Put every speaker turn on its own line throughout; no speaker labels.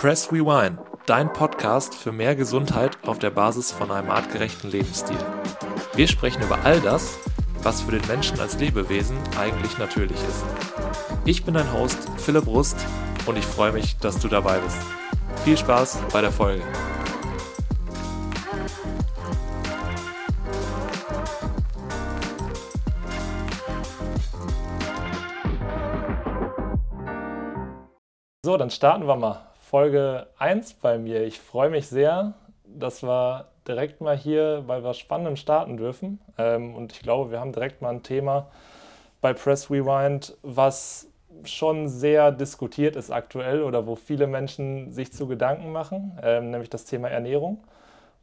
Press Rewind, dein Podcast für mehr Gesundheit auf der Basis von einem artgerechten Lebensstil. Wir sprechen über all das, was für den Menschen als Lebewesen eigentlich natürlich ist. Ich bin dein Host Philipp Rust und ich freue mich, dass du dabei bist. Viel Spaß bei der Folge. So, dann starten wir mal. Folge 1 bei mir. Ich freue mich sehr, dass wir direkt mal hier bei was Spannendem starten dürfen. Ähm, und ich glaube, wir haben direkt mal ein Thema bei Press Rewind, was schon sehr diskutiert ist aktuell oder wo viele Menschen sich zu Gedanken machen, ähm, nämlich das Thema Ernährung.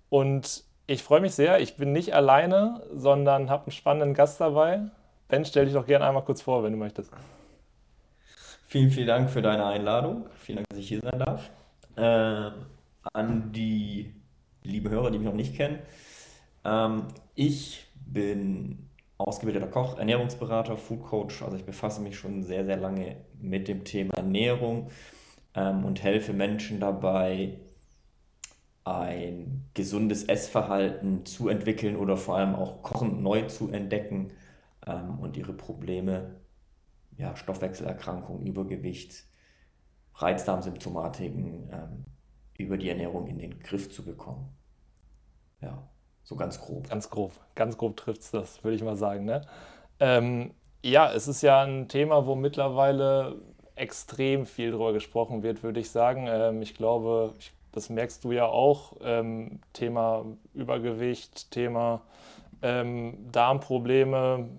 Und ich freue mich sehr, ich bin nicht alleine, sondern habe einen spannenden Gast dabei. Ben, stell dich doch gerne einmal kurz vor, wenn du möchtest.
Vielen, vielen Dank für deine Einladung. Vielen Dank, dass ich hier sein darf. Äh, an die liebe Hörer, die mich noch nicht kennen. Ähm, ich bin ausgebildeter Koch, Ernährungsberater, Food Coach. Also ich befasse mich schon sehr, sehr lange mit dem Thema Ernährung ähm, und helfe Menschen dabei, ein gesundes Essverhalten zu entwickeln oder vor allem auch Kochen neu zu entdecken ähm, und ihre Probleme ja, Stoffwechselerkrankungen, Übergewicht, Reizdarmsymptomatiken ähm, über die Ernährung in den Griff zu bekommen. Ja, so ganz grob.
Ganz grob, ganz grob trifft es das, würde ich mal sagen. Ne? Ähm, ja, es ist ja ein Thema, wo mittlerweile extrem viel drüber gesprochen wird, würde ich sagen. Ähm, ich glaube, ich, das merkst du ja auch. Ähm, Thema Übergewicht, Thema ähm, Darmprobleme,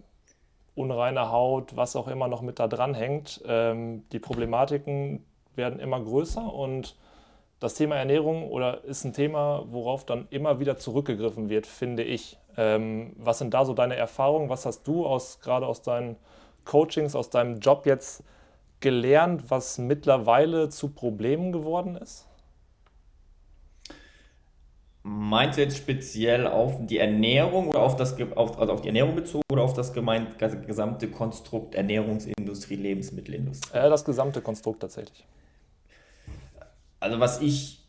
unreine Haut, was auch immer noch mit da dran hängt. Ähm, die Problematiken werden immer größer und das Thema Ernährung oder ist ein Thema, worauf dann immer wieder zurückgegriffen wird, finde ich. Ähm, was sind da so deine Erfahrungen? Was hast du aus, gerade aus deinen Coachings, aus deinem Job jetzt gelernt, was mittlerweile zu Problemen geworden ist?
Meinst du jetzt speziell auf die Ernährung oder auf das auf, also auf die Ernährung bezogen oder auf das gemeint, gesamte Konstrukt Ernährungsindustrie, Lebensmittelindustrie?
Äh, das gesamte Konstrukt tatsächlich.
Also was ich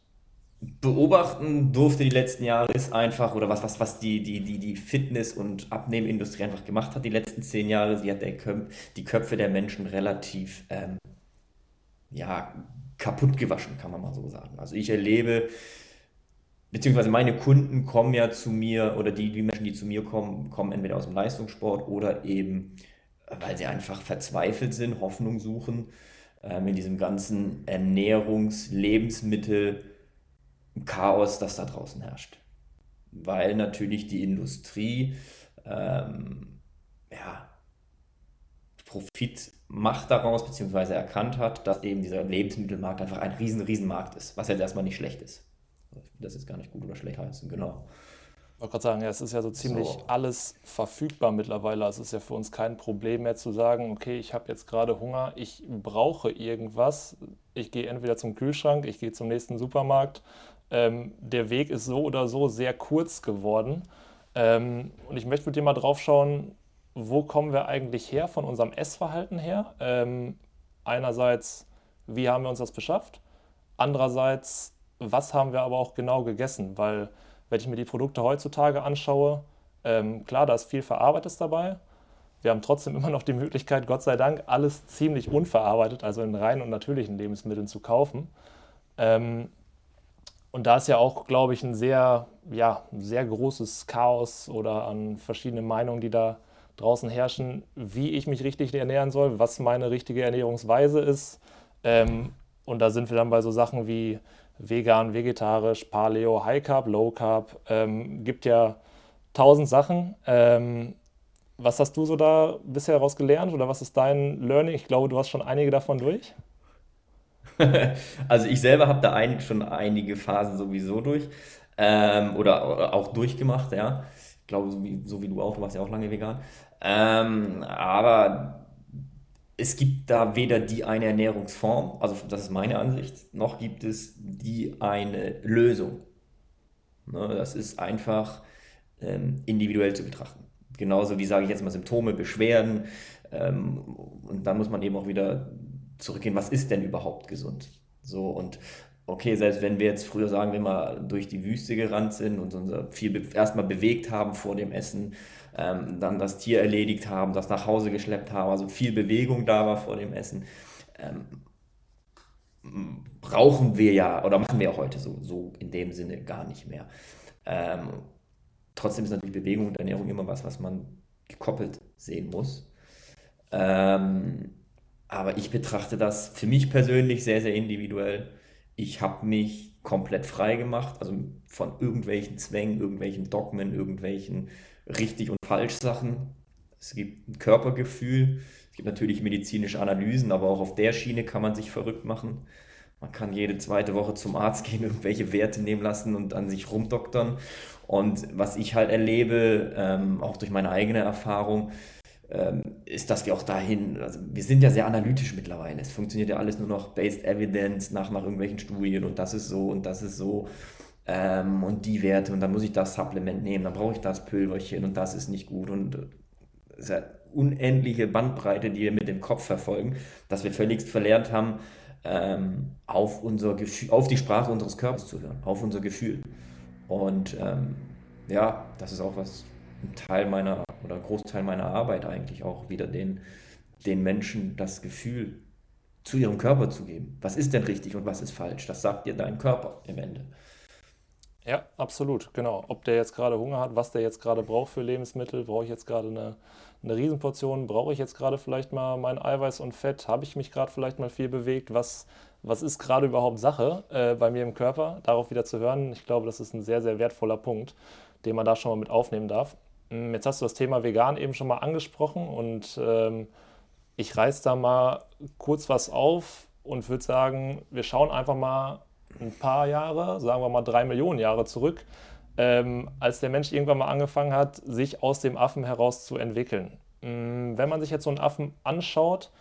beobachten durfte die letzten Jahre ist einfach, oder was, was, was die, die, die, die Fitness- und Abnehmindustrie einfach gemacht hat die letzten zehn Jahre, sie hat Köp die Köpfe der Menschen relativ ähm, ja, kaputt gewaschen, kann man mal so sagen. Also ich erlebe beziehungsweise meine Kunden kommen ja zu mir oder die, die Menschen, die zu mir kommen, kommen entweder aus dem Leistungssport oder eben, weil sie einfach verzweifelt sind, Hoffnung suchen ähm, in diesem ganzen Ernährungs-, Lebensmittel- Chaos, das da draußen herrscht. Weil natürlich die Industrie ähm, ja, Profit macht daraus, beziehungsweise erkannt hat, dass eben dieser Lebensmittelmarkt einfach ein riesen, riesen Markt ist, was jetzt erstmal nicht schlecht ist das ist gar nicht gut oder schlecht heißen, genau.
Ich wollte gerade sagen, ja, es ist ja so ziemlich so. alles verfügbar mittlerweile. Es ist ja für uns kein Problem mehr zu sagen, okay, ich habe jetzt gerade Hunger, ich brauche irgendwas. Ich gehe entweder zum Kühlschrank, ich gehe zum nächsten Supermarkt. Ähm, der Weg ist so oder so sehr kurz geworden. Ähm, und ich möchte mit dir mal drauf schauen, wo kommen wir eigentlich her von unserem Essverhalten her? Ähm, einerseits, wie haben wir uns das beschafft? Andererseits, was haben wir aber auch genau gegessen, weil wenn ich mir die Produkte heutzutage anschaue, ähm, klar, da ist viel Verarbeitetes dabei. Wir haben trotzdem immer noch die Möglichkeit, Gott sei Dank, alles ziemlich unverarbeitet, also in reinen und natürlichen Lebensmitteln zu kaufen. Ähm, und da ist ja auch, glaube ich, ein sehr, ja, sehr großes Chaos oder an verschiedene Meinungen, die da draußen herrschen, wie ich mich richtig ernähren soll, was meine richtige Ernährungsweise ist. Ähm, und da sind wir dann bei so Sachen wie vegan, vegetarisch, Paleo, High Carb, Low Carb. Ähm, gibt ja tausend Sachen. Ähm, was hast du so da bisher daraus gelernt oder was ist dein Learning? Ich glaube, du hast schon einige davon durch.
also ich selber habe da ein, schon einige Phasen sowieso durch ähm, oder, oder, auch durchgemacht, ja. Ich glaube, so wie, so wie, du auch, du warst ja auch lange vegan. Ähm, aber es gibt da weder die eine Ernährungsform, also das ist meine Ansicht, noch gibt es die eine Lösung. Ne, das ist einfach ähm, individuell zu betrachten. Genauso wie, sage ich jetzt mal, Symptome, Beschwerden. Ähm, und dann muss man eben auch wieder zurückgehen, was ist denn überhaupt gesund? So und okay, selbst wenn wir jetzt früher sagen wir mal durch die Wüste gerannt sind und uns viel erstmal bewegt haben vor dem Essen, ähm, dann das Tier erledigt haben, das nach Hause geschleppt haben, also viel Bewegung da war vor dem Essen, ähm, brauchen wir ja oder machen wir auch heute so, so in dem Sinne gar nicht mehr. Ähm, trotzdem ist natürlich Bewegung und Ernährung immer was, was man gekoppelt sehen muss. Ähm, aber ich betrachte das für mich persönlich sehr, sehr individuell. Ich habe mich komplett frei gemacht, also von irgendwelchen Zwängen, irgendwelchen Dogmen, irgendwelchen richtig und falsch Sachen. Es gibt ein Körpergefühl, es gibt natürlich medizinische Analysen, aber auch auf der Schiene kann man sich verrückt machen. Man kann jede zweite Woche zum Arzt gehen, irgendwelche Werte nehmen lassen und an sich rumdoktern. Und was ich halt erlebe, ähm, auch durch meine eigene Erfahrung, ist, dass wir auch dahin, also wir sind ja sehr analytisch mittlerweile. Es funktioniert ja alles nur noch based evidence nach, nach irgendwelchen Studien und das ist so und das ist so ähm, und die Werte und dann muss ich das Supplement nehmen, dann brauche ich das Pülverchen und das ist nicht gut und es ist ja unendliche Bandbreite, die wir mit dem Kopf verfolgen, dass wir völligst verlernt haben, ähm, auf, unser Gefühl, auf die Sprache unseres Körpers zu hören, auf unser Gefühl. Und ähm, ja, das ist auch was, ein Teil meiner oder Großteil meiner Arbeit eigentlich auch wieder den, den Menschen das Gefühl zu ihrem Körper zu geben. Was ist denn richtig und was ist falsch? Das sagt dir dein Körper im Ende.
Ja, absolut, genau. Ob der jetzt gerade Hunger hat, was der jetzt gerade braucht für Lebensmittel, brauche ich jetzt gerade eine, eine Riesenportion, brauche ich jetzt gerade vielleicht mal mein Eiweiß und Fett, habe ich mich gerade vielleicht mal viel bewegt, was, was ist gerade überhaupt Sache äh, bei mir im Körper, darauf wieder zu hören. Ich glaube, das ist ein sehr, sehr wertvoller Punkt, den man da schon mal mit aufnehmen darf. Hm, jetzt hast du das Thema vegan eben schon mal angesprochen und ähm, ich reiß da mal kurz was auf und würde sagen, wir schauen einfach mal ein paar Jahre, sagen wir mal drei Millionen Jahre zurück, ähm, als der Mensch irgendwann mal angefangen hat, sich aus dem Affen heraus zu entwickeln. Hm, wenn man sich jetzt so einen Affen anschaut,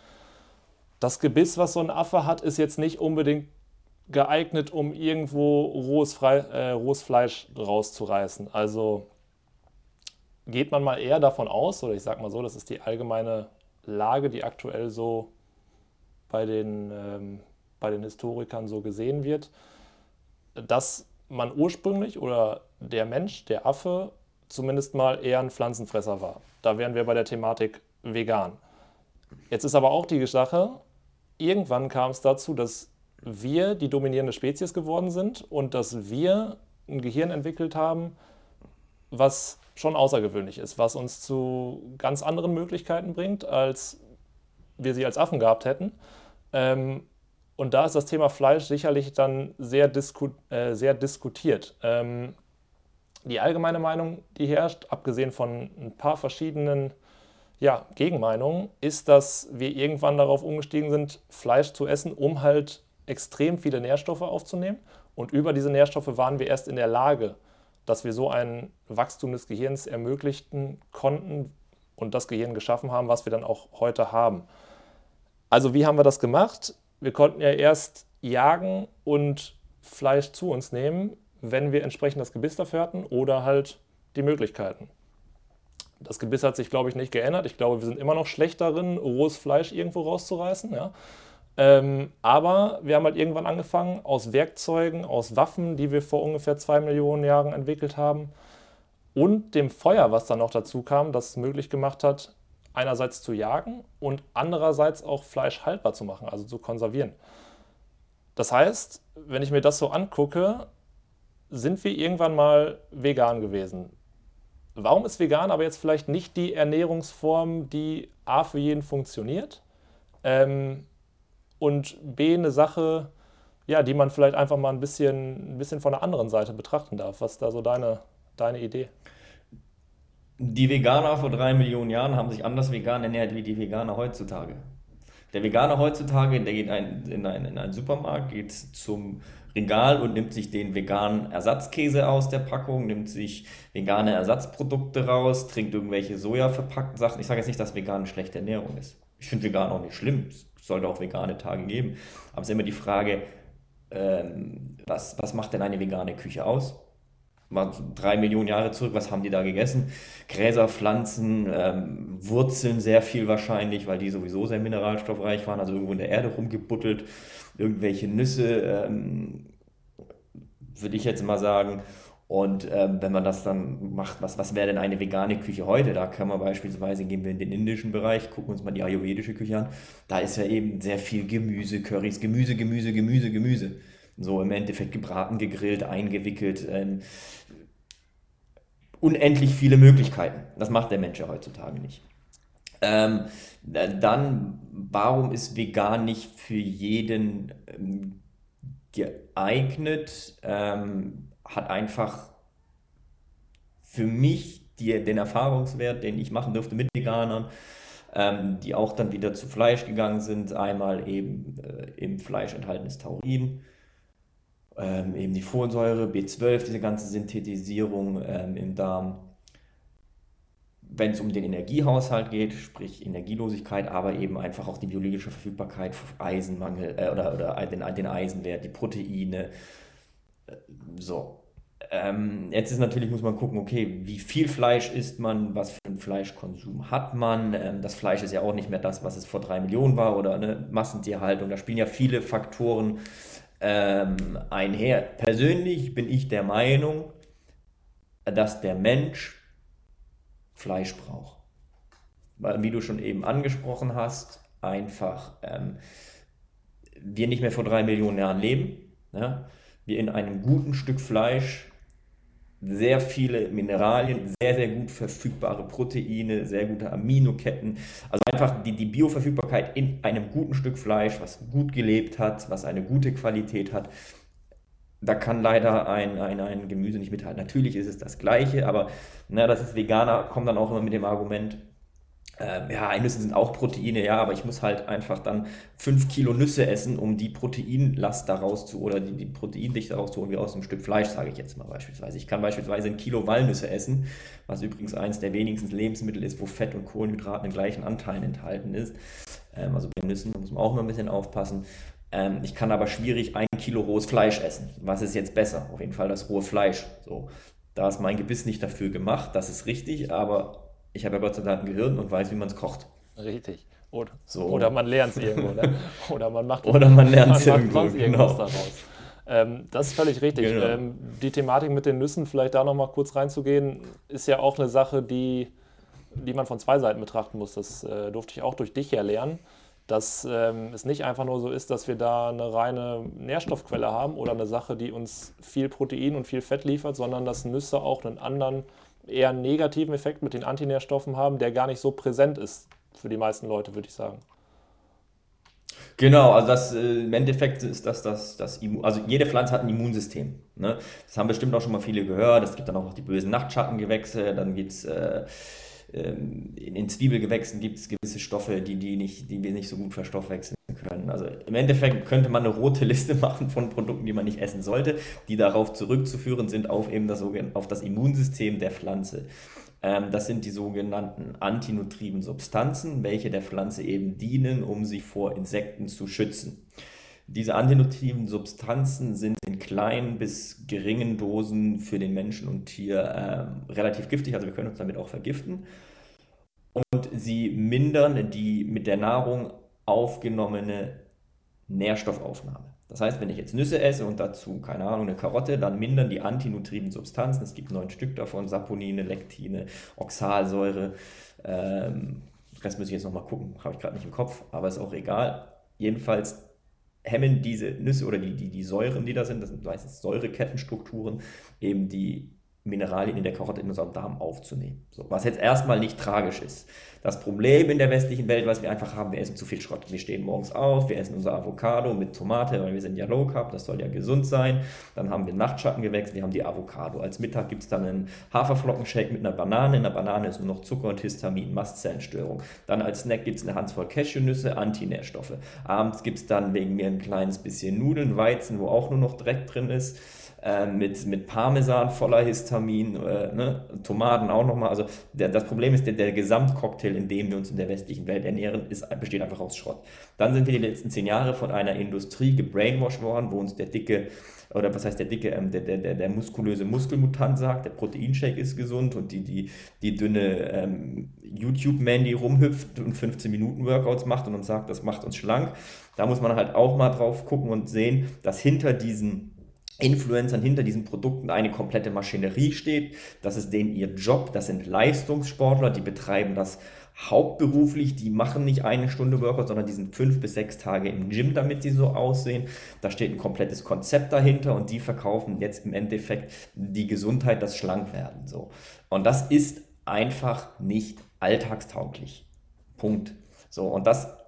das Gebiss, was so ein Affe hat, ist jetzt nicht unbedingt geeignet, um irgendwo rohes, Fre äh, rohes Fleisch rauszureißen. Also geht man mal eher davon aus, oder ich sage mal so, das ist die allgemeine Lage, die aktuell so bei den, ähm, bei den Historikern so gesehen wird, dass man ursprünglich oder der Mensch, der Affe, zumindest mal eher ein Pflanzenfresser war. Da wären wir bei der Thematik vegan. Jetzt ist aber auch die Sache, irgendwann kam es dazu, dass wir die dominierende Spezies geworden sind und dass wir ein Gehirn entwickelt haben, was schon außergewöhnlich ist, was uns zu ganz anderen Möglichkeiten bringt, als wir sie als Affen gehabt hätten. Ähm, und da ist das Thema Fleisch sicherlich dann sehr, disku äh, sehr diskutiert. Ähm, die allgemeine Meinung, die herrscht, abgesehen von ein paar verschiedenen ja, Gegenmeinungen, ist, dass wir irgendwann darauf umgestiegen sind, Fleisch zu essen, um halt extrem viele Nährstoffe aufzunehmen. Und über diese Nährstoffe waren wir erst in der Lage, dass wir so ein Wachstum des Gehirns ermöglichten konnten und das Gehirn geschaffen haben, was wir dann auch heute haben. Also wie haben wir das gemacht? Wir konnten ja erst jagen und Fleisch zu uns nehmen, wenn wir entsprechend das Gebiss dafür hatten oder halt die Möglichkeiten. Das Gebiss hat sich, glaube ich, nicht geändert. Ich glaube, wir sind immer noch schlecht darin, rohes Fleisch irgendwo rauszureißen. Ja? Ähm, aber wir haben halt irgendwann angefangen, aus Werkzeugen, aus Waffen, die wir vor ungefähr zwei Millionen Jahren entwickelt haben, und dem Feuer, was dann noch dazu kam, das es möglich gemacht hat, einerseits zu jagen und andererseits auch Fleisch haltbar zu machen, also zu konservieren. Das heißt, wenn ich mir das so angucke, sind wir irgendwann mal vegan gewesen. Warum ist vegan aber jetzt vielleicht nicht die Ernährungsform, die A für jeden funktioniert? Ähm, und B eine Sache, ja, die man vielleicht einfach mal ein bisschen, ein bisschen von der anderen Seite betrachten darf. Was ist da so deine, deine Idee?
Die Veganer vor drei Millionen Jahren haben sich anders vegan ernährt wie die Veganer heutzutage. Der Veganer heutzutage, der geht ein, in, einen, in einen Supermarkt, geht zum Regal und nimmt sich den veganen Ersatzkäse aus der Packung, nimmt sich vegane Ersatzprodukte raus, trinkt irgendwelche sojaverpackten Sachen. Ich sage jetzt nicht, dass vegan eine schlechte Ernährung ist. Ich finde vegan auch nicht schlimm. Sollte auch vegane Tage geben. Aber es ist immer die Frage, ähm, was, was macht denn eine vegane Küche aus? Mal drei Millionen Jahre zurück, was haben die da gegessen? Gräser, Pflanzen, ähm, Wurzeln sehr viel wahrscheinlich, weil die sowieso sehr mineralstoffreich waren, also irgendwo in der Erde rumgebuttelt, irgendwelche Nüsse, ähm, würde ich jetzt mal sagen. Und ähm, wenn man das dann macht, was, was wäre denn eine vegane Küche heute? Da kann man beispielsweise, gehen wir in den indischen Bereich, gucken uns mal die ayurvedische Küche an. Da ist ja eben sehr viel Gemüse, Currys, Gemüse, Gemüse, Gemüse, Gemüse. So im Endeffekt gebraten, gegrillt, eingewickelt. Ähm, unendlich viele Möglichkeiten. Das macht der Mensch ja heutzutage nicht. Ähm, dann, warum ist vegan nicht für jeden ähm, geeignet? Ähm, hat einfach für mich die, den Erfahrungswert, den ich machen durfte mit Veganern, ähm, die auch dann wieder zu Fleisch gegangen sind. Einmal eben äh, im Fleisch enthaltenes Taurin, ähm, eben die Folsäure, B12, diese ganze Synthetisierung ähm, im Darm. Wenn es um den Energiehaushalt geht, sprich Energielosigkeit, aber eben einfach auch die biologische Verfügbarkeit, Eisenmangel äh, oder, oder den, den Eisenwert, die Proteine, so. Ähm, jetzt ist natürlich, muss man gucken, okay, wie viel Fleisch isst man, was für einen Fleischkonsum hat man. Ähm, das Fleisch ist ja auch nicht mehr das, was es vor drei Millionen war oder eine Massentierhaltung. Da spielen ja viele Faktoren ähm, einher. Persönlich bin ich der Meinung, dass der Mensch Fleisch braucht. Weil, wie du schon eben angesprochen hast, einfach ähm, wir nicht mehr vor drei Millionen Jahren leben. Ja? Wir in einem guten Stück Fleisch sehr viele Mineralien, sehr, sehr gut verfügbare Proteine, sehr gute Aminoketten. Also einfach die, die Bioverfügbarkeit in einem guten Stück Fleisch, was gut gelebt hat, was eine gute Qualität hat. Da kann leider ein, ein, ein Gemüse nicht mithalten. Natürlich ist es das Gleiche, aber na, das ist Veganer, kommen dann auch immer mit dem Argument, ähm, ja, Nüsse sind auch Proteine, ja, aber ich muss halt einfach dann 5 Kilo Nüsse essen, um die Proteinlast daraus zu, oder die, die Proteindichte daraus zu holen, wie aus einem Stück Fleisch, sage ich jetzt mal beispielsweise. Ich kann beispielsweise ein Kilo Walnüsse essen, was übrigens eines der wenigsten Lebensmittel ist, wo Fett und Kohlenhydrate in gleichen Anteilen enthalten ist. Ähm, also bei Nüssen muss man auch mal ein bisschen aufpassen. Ähm, ich kann aber schwierig ein Kilo rohes Fleisch essen. Was ist jetzt besser? Auf jeden Fall das rohe Fleisch. So, da ist mein Gebiss nicht dafür gemacht, das ist richtig, aber ich habe ja Gott sei Dank ein Gehirn und weiß, wie man es kocht.
Richtig. Oder, so. oder man lernt es irgendwo, ne? Oder man macht
Oder man lernt es irgendwo, genau.
daraus. Ähm, das ist völlig richtig. Genau. Ähm, die Thematik mit den Nüssen, vielleicht da nochmal kurz reinzugehen, ist ja auch eine Sache, die, die man von zwei Seiten betrachten muss. Das äh, durfte ich auch durch dich ja lernen, dass ähm, es nicht einfach nur so ist, dass wir da eine reine Nährstoffquelle haben oder eine Sache, die uns viel Protein und viel Fett liefert, sondern dass Nüsse auch einen anderen eher einen negativen Effekt mit den Antinährstoffen haben, der gar nicht so präsent ist für die meisten Leute, würde ich sagen.
Genau, also das äh, im Endeffekt ist das das, das Immun, also jede Pflanze hat ein Immunsystem. Ne? Das haben bestimmt auch schon mal viele gehört. Es gibt dann auch noch die bösen Nachtschattengewächse, dann gibt es äh, ähm, in, Zwiebelgewächsen gibt es gewisse Stoffe, die, die, nicht, die wir nicht so gut verstoffwechseln können. Also im Endeffekt könnte man eine rote Liste machen von Produkten, die man nicht essen sollte, die darauf zurückzuführen sind auf eben das, auf das Immunsystem der Pflanze. Ähm, das sind die sogenannten antinutriven Substanzen, welche der Pflanze eben dienen, um sie vor Insekten zu schützen. Diese antinutriven Substanzen sind in kleinen bis geringen Dosen für den Menschen und Tier äh, relativ giftig, also wir können uns damit auch vergiften. Und sie mindern die mit der Nahrung aufgenommene Nährstoffaufnahme. Das heißt, wenn ich jetzt Nüsse esse und dazu, keine Ahnung, eine Karotte, dann mindern die antinutriven Substanzen, es gibt neun Stück davon, Saponine, Lektine, Oxalsäure, ähm, Rest muss ich jetzt nochmal gucken, habe ich gerade nicht im Kopf, aber ist auch egal. Jedenfalls hemmen diese Nüsse oder die, die, die Säuren, die da sind, das sind meistens Säurekettenstrukturen, eben die Mineralien in der Karotte in unserem Darm aufzunehmen. So, was jetzt erstmal nicht tragisch ist. Das Problem in der westlichen Welt, was wir einfach haben, wir essen zu viel Schrott. Wir stehen morgens auf, wir essen unser Avocado mit Tomate, weil wir sind ja Low Carb, das soll ja gesund sein. Dann haben wir Nachtschattengewächs, wir haben die Avocado. Als Mittag gibt es dann einen Haferflockenshake mit einer Banane. In der Banane ist nur noch Zucker und Histamin, Mastzellenstörung. Dann als Snack gibt es eine Handvoll Cashewnüsse, Antinährstoffe. Abends gibt es dann wegen mir ein kleines bisschen Nudeln, Weizen, wo auch nur noch Dreck drin ist. Äh, mit, mit Parmesan voller Histamin, äh, ne? Tomaten auch nochmal. Also der, das Problem ist, der, der Gesamtcocktail, in dem wir uns in der westlichen Welt ernähren, ist, besteht einfach aus Schrott. Dann sind wir die letzten zehn Jahre von einer Industrie gebrainwashed worden, wo uns der dicke oder was heißt der dicke, ähm, der, der, der, der muskulöse Muskelmutant sagt, der Proteinshake ist gesund und die, die, die dünne ähm, YouTube-Man, die rumhüpft und 15 Minuten Workouts macht und uns sagt, das macht uns schlank. Da muss man halt auch mal drauf gucken und sehen, dass hinter diesen Influencern hinter diesen Produkten eine komplette Maschinerie steht. Das ist denen ihr Job. Das sind Leistungssportler, die betreiben das hauptberuflich. Die machen nicht eine Stunde Workout, sondern die sind fünf bis sechs Tage im Gym, damit sie so aussehen. Da steht ein komplettes Konzept dahinter und die verkaufen jetzt im Endeffekt die Gesundheit, das Schlankwerden. So. Und das ist einfach nicht alltagstauglich. Punkt. So, und das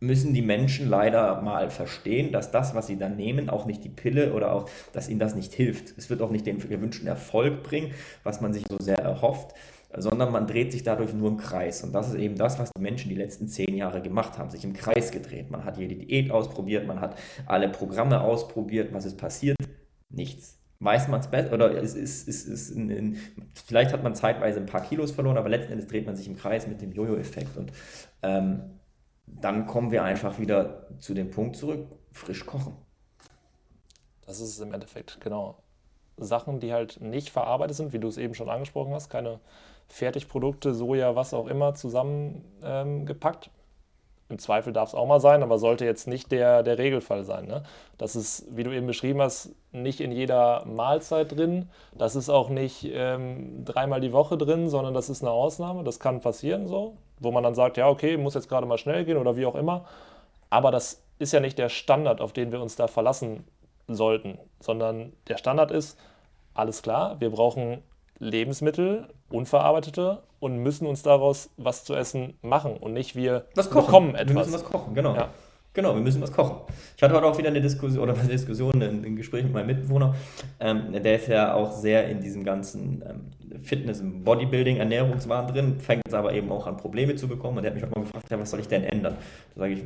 müssen die Menschen leider mal verstehen, dass das, was sie dann nehmen, auch nicht die Pille oder auch, dass ihnen das nicht hilft. Es wird auch nicht den gewünschten Erfolg bringen, was man sich so sehr erhofft, sondern man dreht sich dadurch nur im Kreis. Und das ist eben das, was die Menschen die letzten zehn Jahre gemacht haben, sich im Kreis gedreht. Man hat jede Diät ausprobiert, man hat alle Programme ausprobiert. Was ist passiert? Nichts. Weiß man es besser oder es ist, ist, ist in, in, vielleicht hat man zeitweise ein paar Kilos verloren, aber letzten Endes dreht man sich im Kreis mit dem Jojo-Effekt. Und ähm, dann kommen wir einfach wieder zu dem Punkt zurück, frisch kochen.
Das ist es im Endeffekt, genau. Sachen, die halt nicht verarbeitet sind, wie du es eben schon angesprochen hast, keine Fertigprodukte, Soja, was auch immer zusammengepackt. Ähm, Im Zweifel darf es auch mal sein, aber sollte jetzt nicht der, der Regelfall sein. Ne? Das ist, wie du eben beschrieben hast, nicht in jeder Mahlzeit drin. Das ist auch nicht ähm, dreimal die Woche drin, sondern das ist eine Ausnahme. Das kann passieren so, wo man dann sagt, ja, okay, muss jetzt gerade mal schnell gehen oder wie auch immer. Aber das ist ja nicht der Standard, auf den wir uns da verlassen sollten, sondern der Standard ist, alles klar, wir brauchen Lebensmittel, unverarbeitete und müssen uns daraus was zu essen machen und nicht wir
was kochen. bekommen etwas. Wir müssen was kochen, genau. Ja. Genau, wir müssen was kochen. Ich hatte heute auch wieder eine Diskussion oder eine Diskussion, ein, ein Gespräch mit meinem Mitbewohner. Ähm, der ist ja auch sehr in diesem ganzen ähm, Fitness, Bodybuilding, Ernährungswahn drin, fängt jetzt aber eben auch an Probleme zu bekommen. Und der hat mich auch mal gefragt, ja, was soll ich denn ändern? Da sage ich,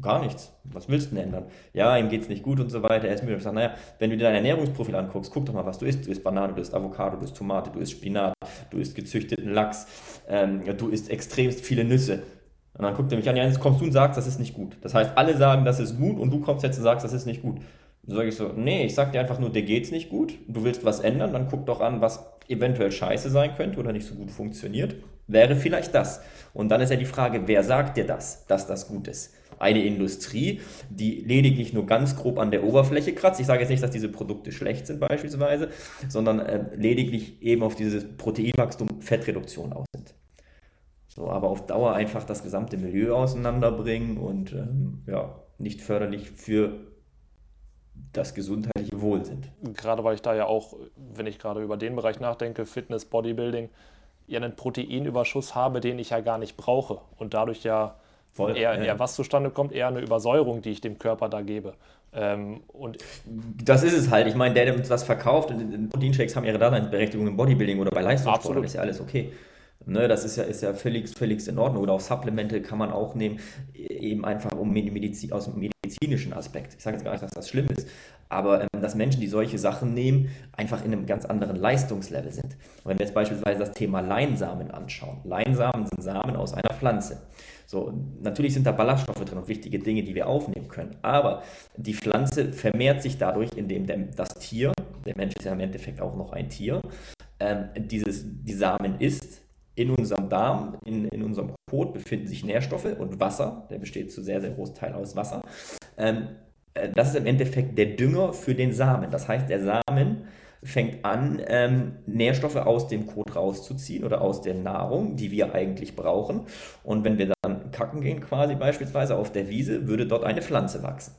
gar nichts. Was willst du denn ändern? Ja, ihm geht es nicht gut und so weiter. Er ist müde. Ich sage, naja, wenn du dir dein Ernährungsprofil anguckst, guck doch mal, was du isst. Du isst Banane, du isst Avocado, du isst Tomate, du isst Spinat, du isst gezüchteten Lachs, ähm, du isst extremst viele Nüsse. Und dann guckt er mich an, ja, jetzt kommst du und sagst, das ist nicht gut. Das heißt, alle sagen, das ist gut und du kommst jetzt und sagst, das ist nicht gut. Dann sage ich so, nee, ich sag dir einfach nur, dir geht's nicht gut, du willst was ändern, dann guck doch an, was eventuell scheiße sein könnte oder nicht so gut funktioniert. Wäre vielleicht das. Und dann ist ja die Frage, wer sagt dir das, dass das gut ist? Eine Industrie, die lediglich nur ganz grob an der Oberfläche kratzt. Ich sage jetzt nicht, dass diese Produkte schlecht sind beispielsweise, sondern äh, lediglich eben auf dieses Proteinwachstum, Fettreduktion aus sind. So, aber auf Dauer einfach das gesamte Milieu auseinanderbringen und ähm, ja, nicht förderlich für das gesundheitliche Wohl sind.
Gerade weil ich da ja auch, wenn ich gerade über den Bereich nachdenke, Fitness, Bodybuilding, ja einen Proteinüberschuss habe, den ich ja gar nicht brauche und dadurch ja Voll, eher, ja. eher was zustande kommt, eher eine Übersäuerung, die ich dem Körper da gebe. Ähm, und
das ist es halt. Ich meine, der, der uns das verkauft, Proteinshakes haben ihre Daseinsberechtigung im Bodybuilding oder bei Leistungssport, ist ja alles okay. Ne, das ist ja, ist ja völlig, völlig in Ordnung. Oder auch Supplemente kann man auch nehmen, eben einfach um Medizin, aus dem medizinischen Aspekt. Ich sage jetzt gar nicht, dass das schlimm ist, aber ähm, dass Menschen, die solche Sachen nehmen, einfach in einem ganz anderen Leistungslevel sind. Und wenn wir jetzt beispielsweise das Thema Leinsamen anschauen. Leinsamen sind Samen aus einer Pflanze. So, natürlich sind da Ballaststoffe drin und wichtige Dinge, die wir aufnehmen können. Aber die Pflanze vermehrt sich dadurch, indem das Tier, der Mensch ist ja im Endeffekt auch noch ein Tier, ähm, dieses, die Samen isst in unserem Darm, in, in unserem Kot befinden sich Nährstoffe und Wasser, der besteht zu sehr, sehr großen Teil aus Wasser. Ähm, äh, das ist im Endeffekt der Dünger für den Samen. Das heißt, der Samen fängt an, ähm, Nährstoffe aus dem Kot rauszuziehen oder aus der Nahrung, die wir eigentlich brauchen. Und wenn wir dann kacken gehen, quasi beispielsweise auf der Wiese, würde dort eine Pflanze wachsen.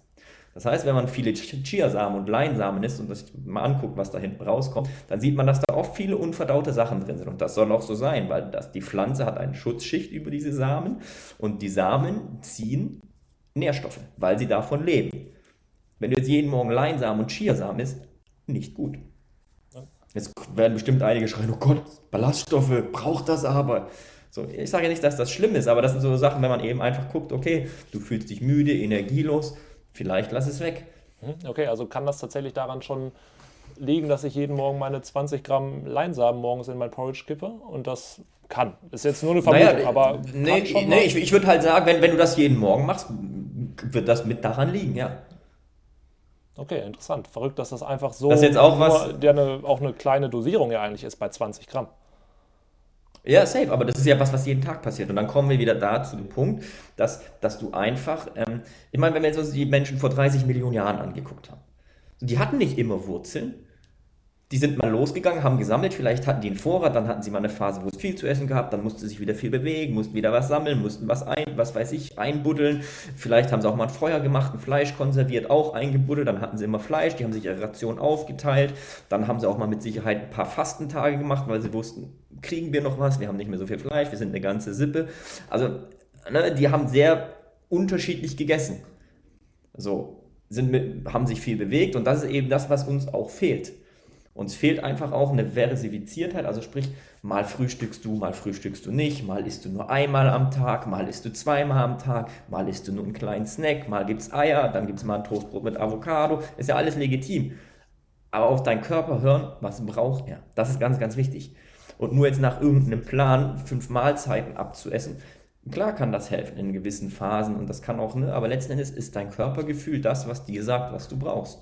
Das heißt, wenn man viele Chiasamen und Leinsamen isst und das mal anguckt, was da hinten rauskommt, dann sieht man, dass da oft viele unverdaute Sachen drin sind. Und das soll auch so sein, weil das, die Pflanze hat eine Schutzschicht über diese Samen und die Samen ziehen Nährstoffe, weil sie davon leben. Wenn du jetzt jeden Morgen Leinsamen und Chiasamen isst, nicht gut. Jetzt werden bestimmt einige schreien, oh Gott, Ballaststoffe, braucht das aber. So, ich sage ja nicht, dass das schlimm ist, aber das sind so Sachen, wenn man eben einfach guckt, okay, du fühlst dich müde, energielos, Vielleicht lass es weg.
Hm, okay, also kann das tatsächlich daran schon liegen, dass ich jeden Morgen meine 20 Gramm Leinsamen morgens in mein Porridge kippe und das kann. Ist jetzt nur eine Vermutung, naja, aber.
Nee, nee ich, ich würde halt sagen, wenn, wenn du das jeden Morgen machst, wird das mit daran liegen, ja.
Okay, interessant. Verrückt, dass das einfach so.
Das ist jetzt auch was.
Der eine, auch eine kleine Dosierung ja eigentlich ist bei 20 Gramm.
Ja, safe, aber das ist ja was, was jeden Tag passiert. Und dann kommen wir wieder da zu dem Punkt, dass, dass du einfach, ähm, ich meine, wenn wir jetzt uns die Menschen vor 30 Millionen Jahren angeguckt haben, Die hatten nicht immer Wurzeln, die sind mal losgegangen, haben gesammelt, vielleicht hatten die einen Vorrat, dann hatten sie mal eine Phase, wo es viel zu essen gab, dann mussten sie sich wieder viel bewegen, mussten wieder was sammeln, mussten was ein, was weiß ich, einbuddeln. Vielleicht haben sie auch mal ein Feuer gemacht, ein Fleisch konserviert, auch eingebuddelt, dann hatten sie immer Fleisch, die haben sich ihre Ration aufgeteilt. Dann haben sie auch mal mit Sicherheit ein paar Fastentage gemacht, weil sie wussten, kriegen wir noch was, wir haben nicht mehr so viel Fleisch, wir sind eine ganze Sippe. Also, ne, die haben sehr unterschiedlich gegessen. So, sind mit, haben sich viel bewegt und das ist eben das, was uns auch fehlt. Uns fehlt einfach auch eine Versifiziertheit, also sprich, mal frühstückst du, mal frühstückst du nicht, mal isst du nur einmal am Tag, mal isst du zweimal am Tag, mal isst du nur einen kleinen Snack, mal gibt es Eier, dann gibt es mal ein Toastbrot mit Avocado, ist ja alles legitim. Aber auf deinen Körper hören, was braucht er? Das ist ganz, ganz wichtig. Und nur jetzt nach irgendeinem Plan fünf Mahlzeiten abzuessen, klar kann das helfen in gewissen Phasen und das kann auch, ne, aber letzten Endes ist dein Körpergefühl das, was dir sagt, was du brauchst.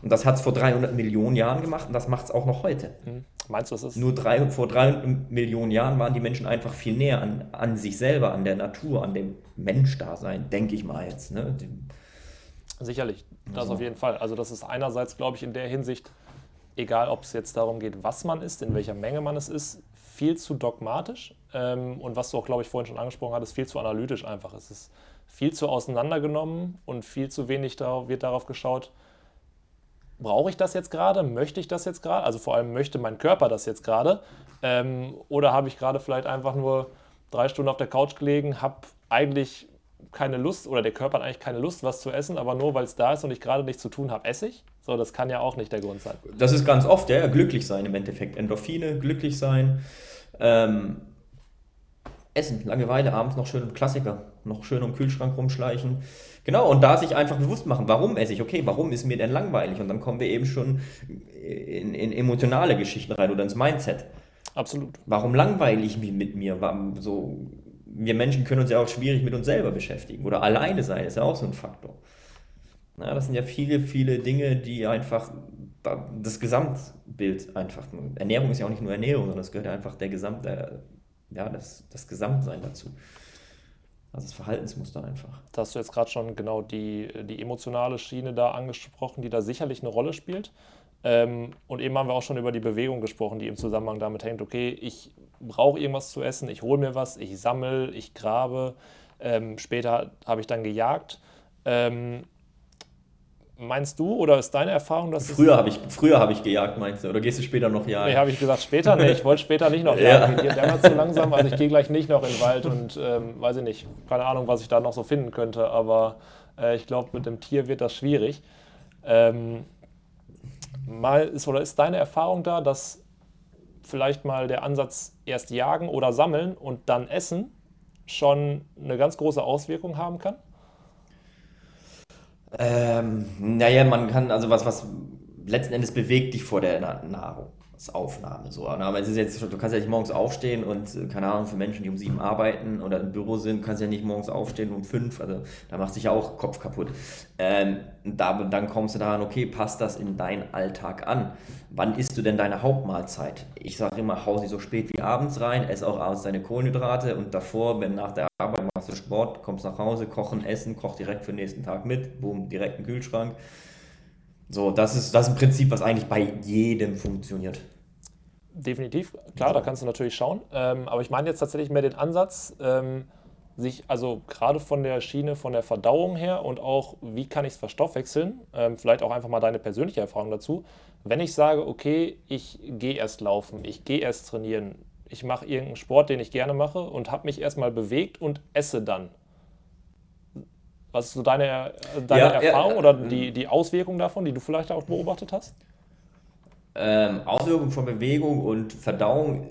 Mhm. Und das hat es vor 300 Millionen Jahren gemacht und das macht es auch noch heute.
Hm. Meinst du, das ist.
Nur drei, vor 300 Millionen Jahren waren die Menschen einfach viel näher an, an sich selber, an der Natur, an dem Menschdasein, denke ich mal jetzt. Ne?
Sicherlich, das also. auf jeden Fall. Also, das ist einerseits, glaube ich, in der Hinsicht, egal ob es jetzt darum geht, was man isst, in welcher Menge man es isst, viel zu dogmatisch. Ähm, und was du auch, glaube ich, vorhin schon angesprochen hattest, viel zu analytisch einfach. Es ist viel zu auseinandergenommen und viel zu wenig darauf, wird darauf geschaut, brauche ich das jetzt gerade? Möchte ich das jetzt gerade? Also vor allem möchte mein Körper das jetzt gerade? Ähm, oder habe ich gerade vielleicht einfach nur drei Stunden auf der Couch gelegen, habe eigentlich keine Lust oder der Körper hat eigentlich keine Lust, was zu essen, aber nur weil es da ist und ich gerade nichts zu tun habe, esse ich? So, das kann ja auch nicht der Grund sein.
Das ist ganz oft, ja, glücklich sein im Endeffekt. Endorphine, glücklich sein. Ähm, Essen, Langeweile, abends noch schön Klassiker, noch schön im Kühlschrank rumschleichen. Genau, und da sich einfach bewusst machen, warum esse ich, okay, warum ist mir denn langweilig? Und dann kommen wir eben schon in, in emotionale Geschichten rein oder ins Mindset.
Absolut.
Warum langweile ich mich mit mir? So, wir Menschen können uns ja auch schwierig mit uns selber beschäftigen oder alleine sein, ist ja auch so ein Faktor. Na, das sind ja viele, viele Dinge, die einfach das Gesamtbild einfach, Ernährung ist ja auch nicht nur Ernährung, sondern es gehört ja einfach der gesamte, ja, das, das Gesamtsein dazu. Also das Verhaltensmuster einfach.
Da hast du jetzt gerade schon genau die, die emotionale Schiene da angesprochen, die da sicherlich eine Rolle spielt. Ähm, und eben haben wir auch schon über die Bewegung gesprochen, die im Zusammenhang damit hängt. Okay, ich brauche irgendwas zu essen, ich hole mir was, ich sammle, ich grabe. Ähm, später habe ich dann gejagt. Ähm, Meinst du oder ist deine Erfahrung, dass
früher habe ich früher habe ich gejagt, meinst du? Oder gehst du später noch jagen?
Nee, habe ich gesagt später. Nee, ich wollte später nicht noch jagen. ja. Der war zu langsam, also ich gehe gleich nicht noch in den Wald und ähm, weiß ich nicht, keine Ahnung, was ich da noch so finden könnte. Aber äh, ich glaube, mit dem Tier wird das schwierig. Ähm, mal ist oder ist deine Erfahrung da, dass vielleicht mal der Ansatz erst jagen oder sammeln und dann essen schon eine ganz große Auswirkung haben kann?
Ähm, naja, man kann, also was, was letzten Endes bewegt dich vor der Nahrung. Aufnahme. So. Aber es ist jetzt, du kannst ja nicht morgens aufstehen und, äh, keine Ahnung, für Menschen, die um sieben arbeiten oder im Büro sind, kannst du ja nicht morgens aufstehen um fünf. Also da macht sich ja auch Kopf kaputt. Ähm, da, dann kommst du daran, okay, passt das in deinen Alltag an? Wann isst du denn deine Hauptmahlzeit? Ich sage immer, hau sie so spät wie abends rein, ess auch abends deine Kohlenhydrate und davor, wenn nach der Arbeit machst du Sport, kommst nach Hause, kochen, essen, koch direkt für den nächsten Tag mit, boom, direkt im Kühlschrank. So, das ist, das ist ein Prinzip, was eigentlich bei jedem funktioniert.
Definitiv, klar, da kannst du natürlich schauen. Ähm, aber ich meine jetzt tatsächlich mehr den Ansatz, ähm, sich also gerade von der Schiene, von der Verdauung her und auch, wie kann ich es verstoffwechseln, ähm, vielleicht auch einfach mal deine persönliche Erfahrung dazu. Wenn ich sage, okay, ich gehe erst laufen, ich gehe erst trainieren, ich mache irgendeinen Sport, den ich gerne mache und habe mich erstmal bewegt und esse dann. Was ist so deine, deine ja, Erfahrung ja, oder äh, die, die Auswirkung davon, die du vielleicht auch beobachtet hast?
Ähm, Auswirkung von Bewegung und Verdauung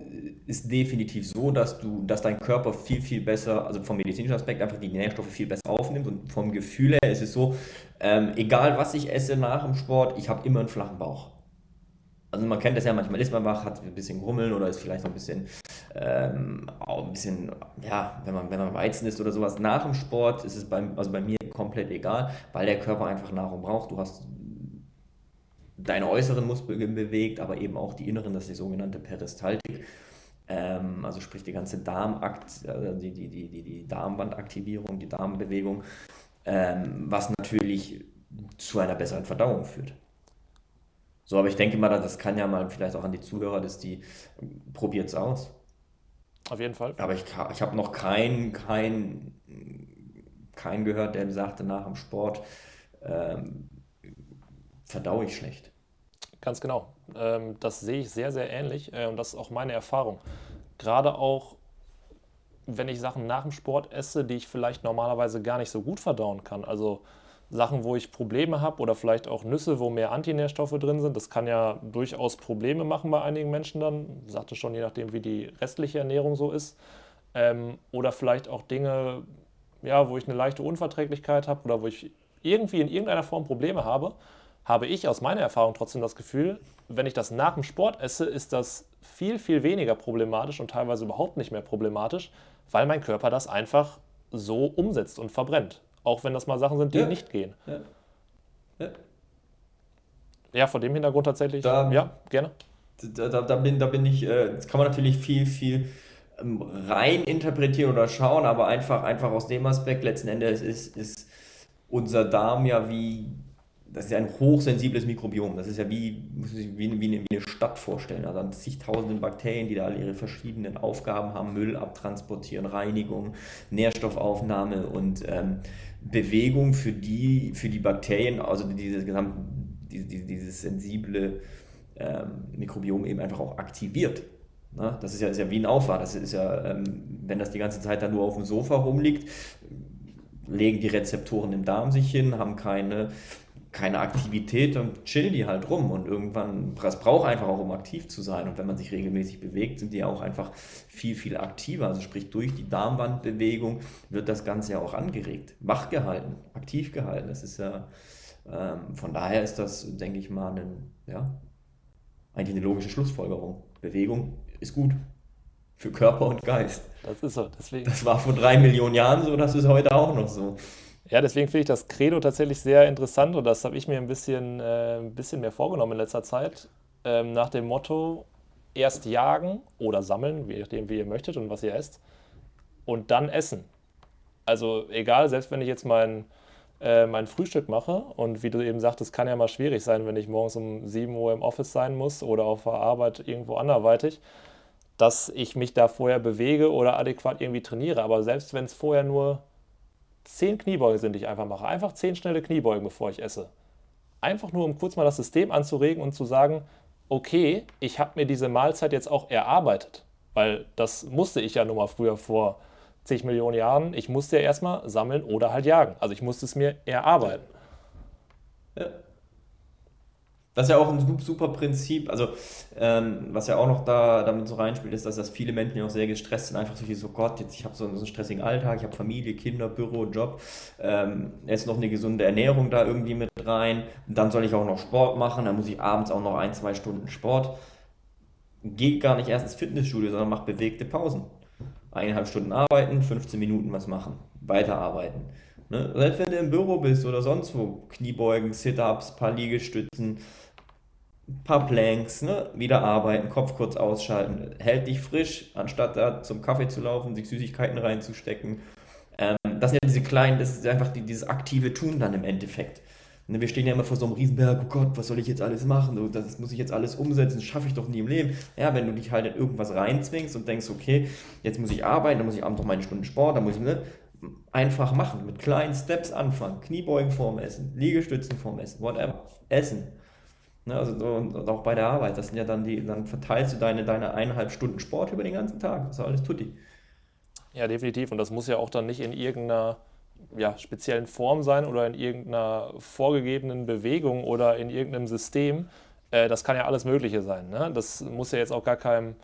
ist definitiv so, dass du, dass dein Körper viel, viel besser, also vom medizinischen Aspekt einfach die Nährstoffe viel besser aufnimmt und vom Gefühl her ist es so, ähm, egal was ich esse nach dem Sport, ich habe immer einen flachen Bauch. Also man kennt das ja, manchmal ist man wach, hat ein bisschen Grummeln oder ist vielleicht noch ein bisschen, ähm, auch ein bisschen, ja, wenn man, wenn man Weizen isst oder sowas. Nach dem Sport ist es beim, also bei mir komplett egal, weil der Körper einfach Nahrung braucht. Du hast deine äußeren Muskeln bewegt, aber eben auch die inneren, das ist die sogenannte Peristaltik. Ähm, also sprich die ganze Darmakt, äh, die, die, die, die, die Darmwandaktivierung, die Darmbewegung, ähm, was natürlich zu einer besseren Verdauung führt. So, aber ich denke mal, das kann ja mal vielleicht auch an die Zuhörer, dass die probiert es aus.
Auf jeden Fall.
Aber ich, ich habe noch keinen kein, kein gehört, der sagte nach dem Sport, ähm, verdaue ich schlecht.
Ganz genau. Ähm, das sehe ich sehr, sehr ähnlich äh, und das ist auch meine Erfahrung. Gerade auch, wenn ich Sachen nach dem Sport esse, die ich vielleicht normalerweise gar nicht so gut verdauen kann. Also Sachen, wo ich Probleme habe oder vielleicht auch Nüsse, wo mehr Antinährstoffe drin sind. Das kann ja durchaus Probleme machen bei einigen Menschen dann. Ich sagte schon, je nachdem, wie die restliche Ernährung so ist. Ähm, oder vielleicht auch Dinge, ja, wo ich eine leichte Unverträglichkeit habe oder wo ich irgendwie in irgendeiner Form Probleme habe, habe ich aus meiner Erfahrung trotzdem das Gefühl, wenn ich das nach dem Sport esse, ist das viel, viel weniger problematisch und teilweise überhaupt nicht mehr problematisch, weil mein Körper das einfach so umsetzt und verbrennt. Auch wenn das mal Sachen sind, die ja. nicht gehen. Ja. ja. Ja, vor dem Hintergrund tatsächlich. Da, ja, gerne.
Da, da, da, bin, da bin ich, äh, das kann man natürlich viel, viel ähm, rein interpretieren oder schauen, aber einfach, einfach aus dem Aspekt, letzten Endes ist, ist unser Darm ja wie, das ist ja ein hochsensibles Mikrobiom. Das ist ja wie, wie, wie, eine Stadt vorstellen. Also an zigtausenden Bakterien, die da alle ihre verschiedenen Aufgaben haben, Müll abtransportieren, Reinigung, Nährstoffaufnahme und ähm, Bewegung für die, für die Bakterien, also dieses gesamte, dieses, dieses sensible ähm, Mikrobiom eben einfach auch aktiviert. Na, das ist ja, ist ja wie ein Aufwand. Das ist ja, ähm, wenn das die ganze Zeit dann nur auf dem Sofa rumliegt, legen die Rezeptoren im Darm sich hin, haben keine, keine Aktivität und chillen die halt rum. Und irgendwann, das braucht einfach auch, um aktiv zu sein. Und wenn man sich regelmäßig bewegt, sind die auch einfach viel, viel aktiver. Also sprich, durch die Darmwandbewegung wird das Ganze ja auch angeregt, wach gehalten, aktiv gehalten. Das ist ja, ähm, von daher ist das, denke ich mal, ein, ja, eigentlich eine logische Schlussfolgerung. Bewegung ist gut für Körper und Geist.
Das ist so. Deswegen.
Das war vor drei Millionen Jahren so, das ist heute auch noch so.
Ja, deswegen finde ich das Credo tatsächlich sehr interessant und das habe ich mir ein bisschen, äh, ein bisschen mehr vorgenommen in letzter Zeit. Ähm, nach dem Motto: erst jagen oder sammeln, je nachdem, wie ihr möchtet und was ihr esst, und dann essen. Also, egal, selbst wenn ich jetzt mein, äh, mein Frühstück mache und wie du eben sagtest, kann ja mal schwierig sein, wenn ich morgens um 7 Uhr im Office sein muss oder auf der Arbeit irgendwo anderweitig, dass ich mich da vorher bewege oder adäquat irgendwie trainiere. Aber selbst wenn es vorher nur zehn Kniebeugen sind, die ich einfach mache. Einfach zehn schnelle Kniebeugen, bevor ich esse. Einfach nur, um kurz mal das System anzuregen und zu sagen, okay, ich habe mir diese Mahlzeit jetzt auch erarbeitet. Weil das musste ich ja nun mal früher vor zig Millionen Jahren. Ich musste ja erstmal sammeln oder halt jagen. Also ich musste es mir erarbeiten.
Ja. Das ist ja auch ein super Prinzip. Also, ähm, was ja auch noch da damit so reinspielt, ist, dass das viele Menschen ja auch sehr gestresst sind. Einfach so, so Gott, jetzt ich habe so, so einen stressigen Alltag, ich habe Familie, Kinder, Büro, Job. Ähm, jetzt noch eine gesunde Ernährung da irgendwie mit rein. Und dann soll ich auch noch Sport machen. Dann muss ich abends auch noch ein, zwei Stunden Sport. Geht gar nicht erst ins Fitnessstudio, sondern macht bewegte Pausen. Eineinhalb Stunden arbeiten, 15 Minuten was machen. Weiterarbeiten. Ne? Selbst wenn du im Büro bist oder sonst wo, Kniebeugen, Sit-Ups, paar Liegestützen, paar Planks, ne? wieder arbeiten, Kopf kurz ausschalten, hält dich frisch, anstatt da zum Kaffee zu laufen, sich Süßigkeiten reinzustecken. Ähm, das sind ja diese kleinen, das ist einfach die, dieses aktive Tun dann im Endeffekt. Ne? Wir stehen ja immer vor so einem Riesenberg, oh Gott, was soll ich jetzt alles machen? Das muss ich jetzt alles umsetzen, das schaffe ich doch nie im Leben. Ja, wenn du dich halt in irgendwas reinzwingst und denkst, okay, jetzt muss ich arbeiten, dann muss ich abends noch meine Stunden Sport, dann muss ich, ne? Einfach machen, mit kleinen Steps anfangen, Kniebeugen vorm Essen, Liegestützen vorm Essen, whatever, Essen. Ne, also und auch bei der Arbeit, das sind ja dann die, dann verteilst du deine, deine eineinhalb Stunden Sport über den ganzen Tag. Das ist alles tutti.
Ja, definitiv. Und das muss ja auch dann nicht in irgendeiner ja, speziellen Form sein oder in irgendeiner vorgegebenen Bewegung oder in irgendeinem System. Äh, das kann ja alles Mögliche sein. Ne? Das muss ja jetzt auch gar keinem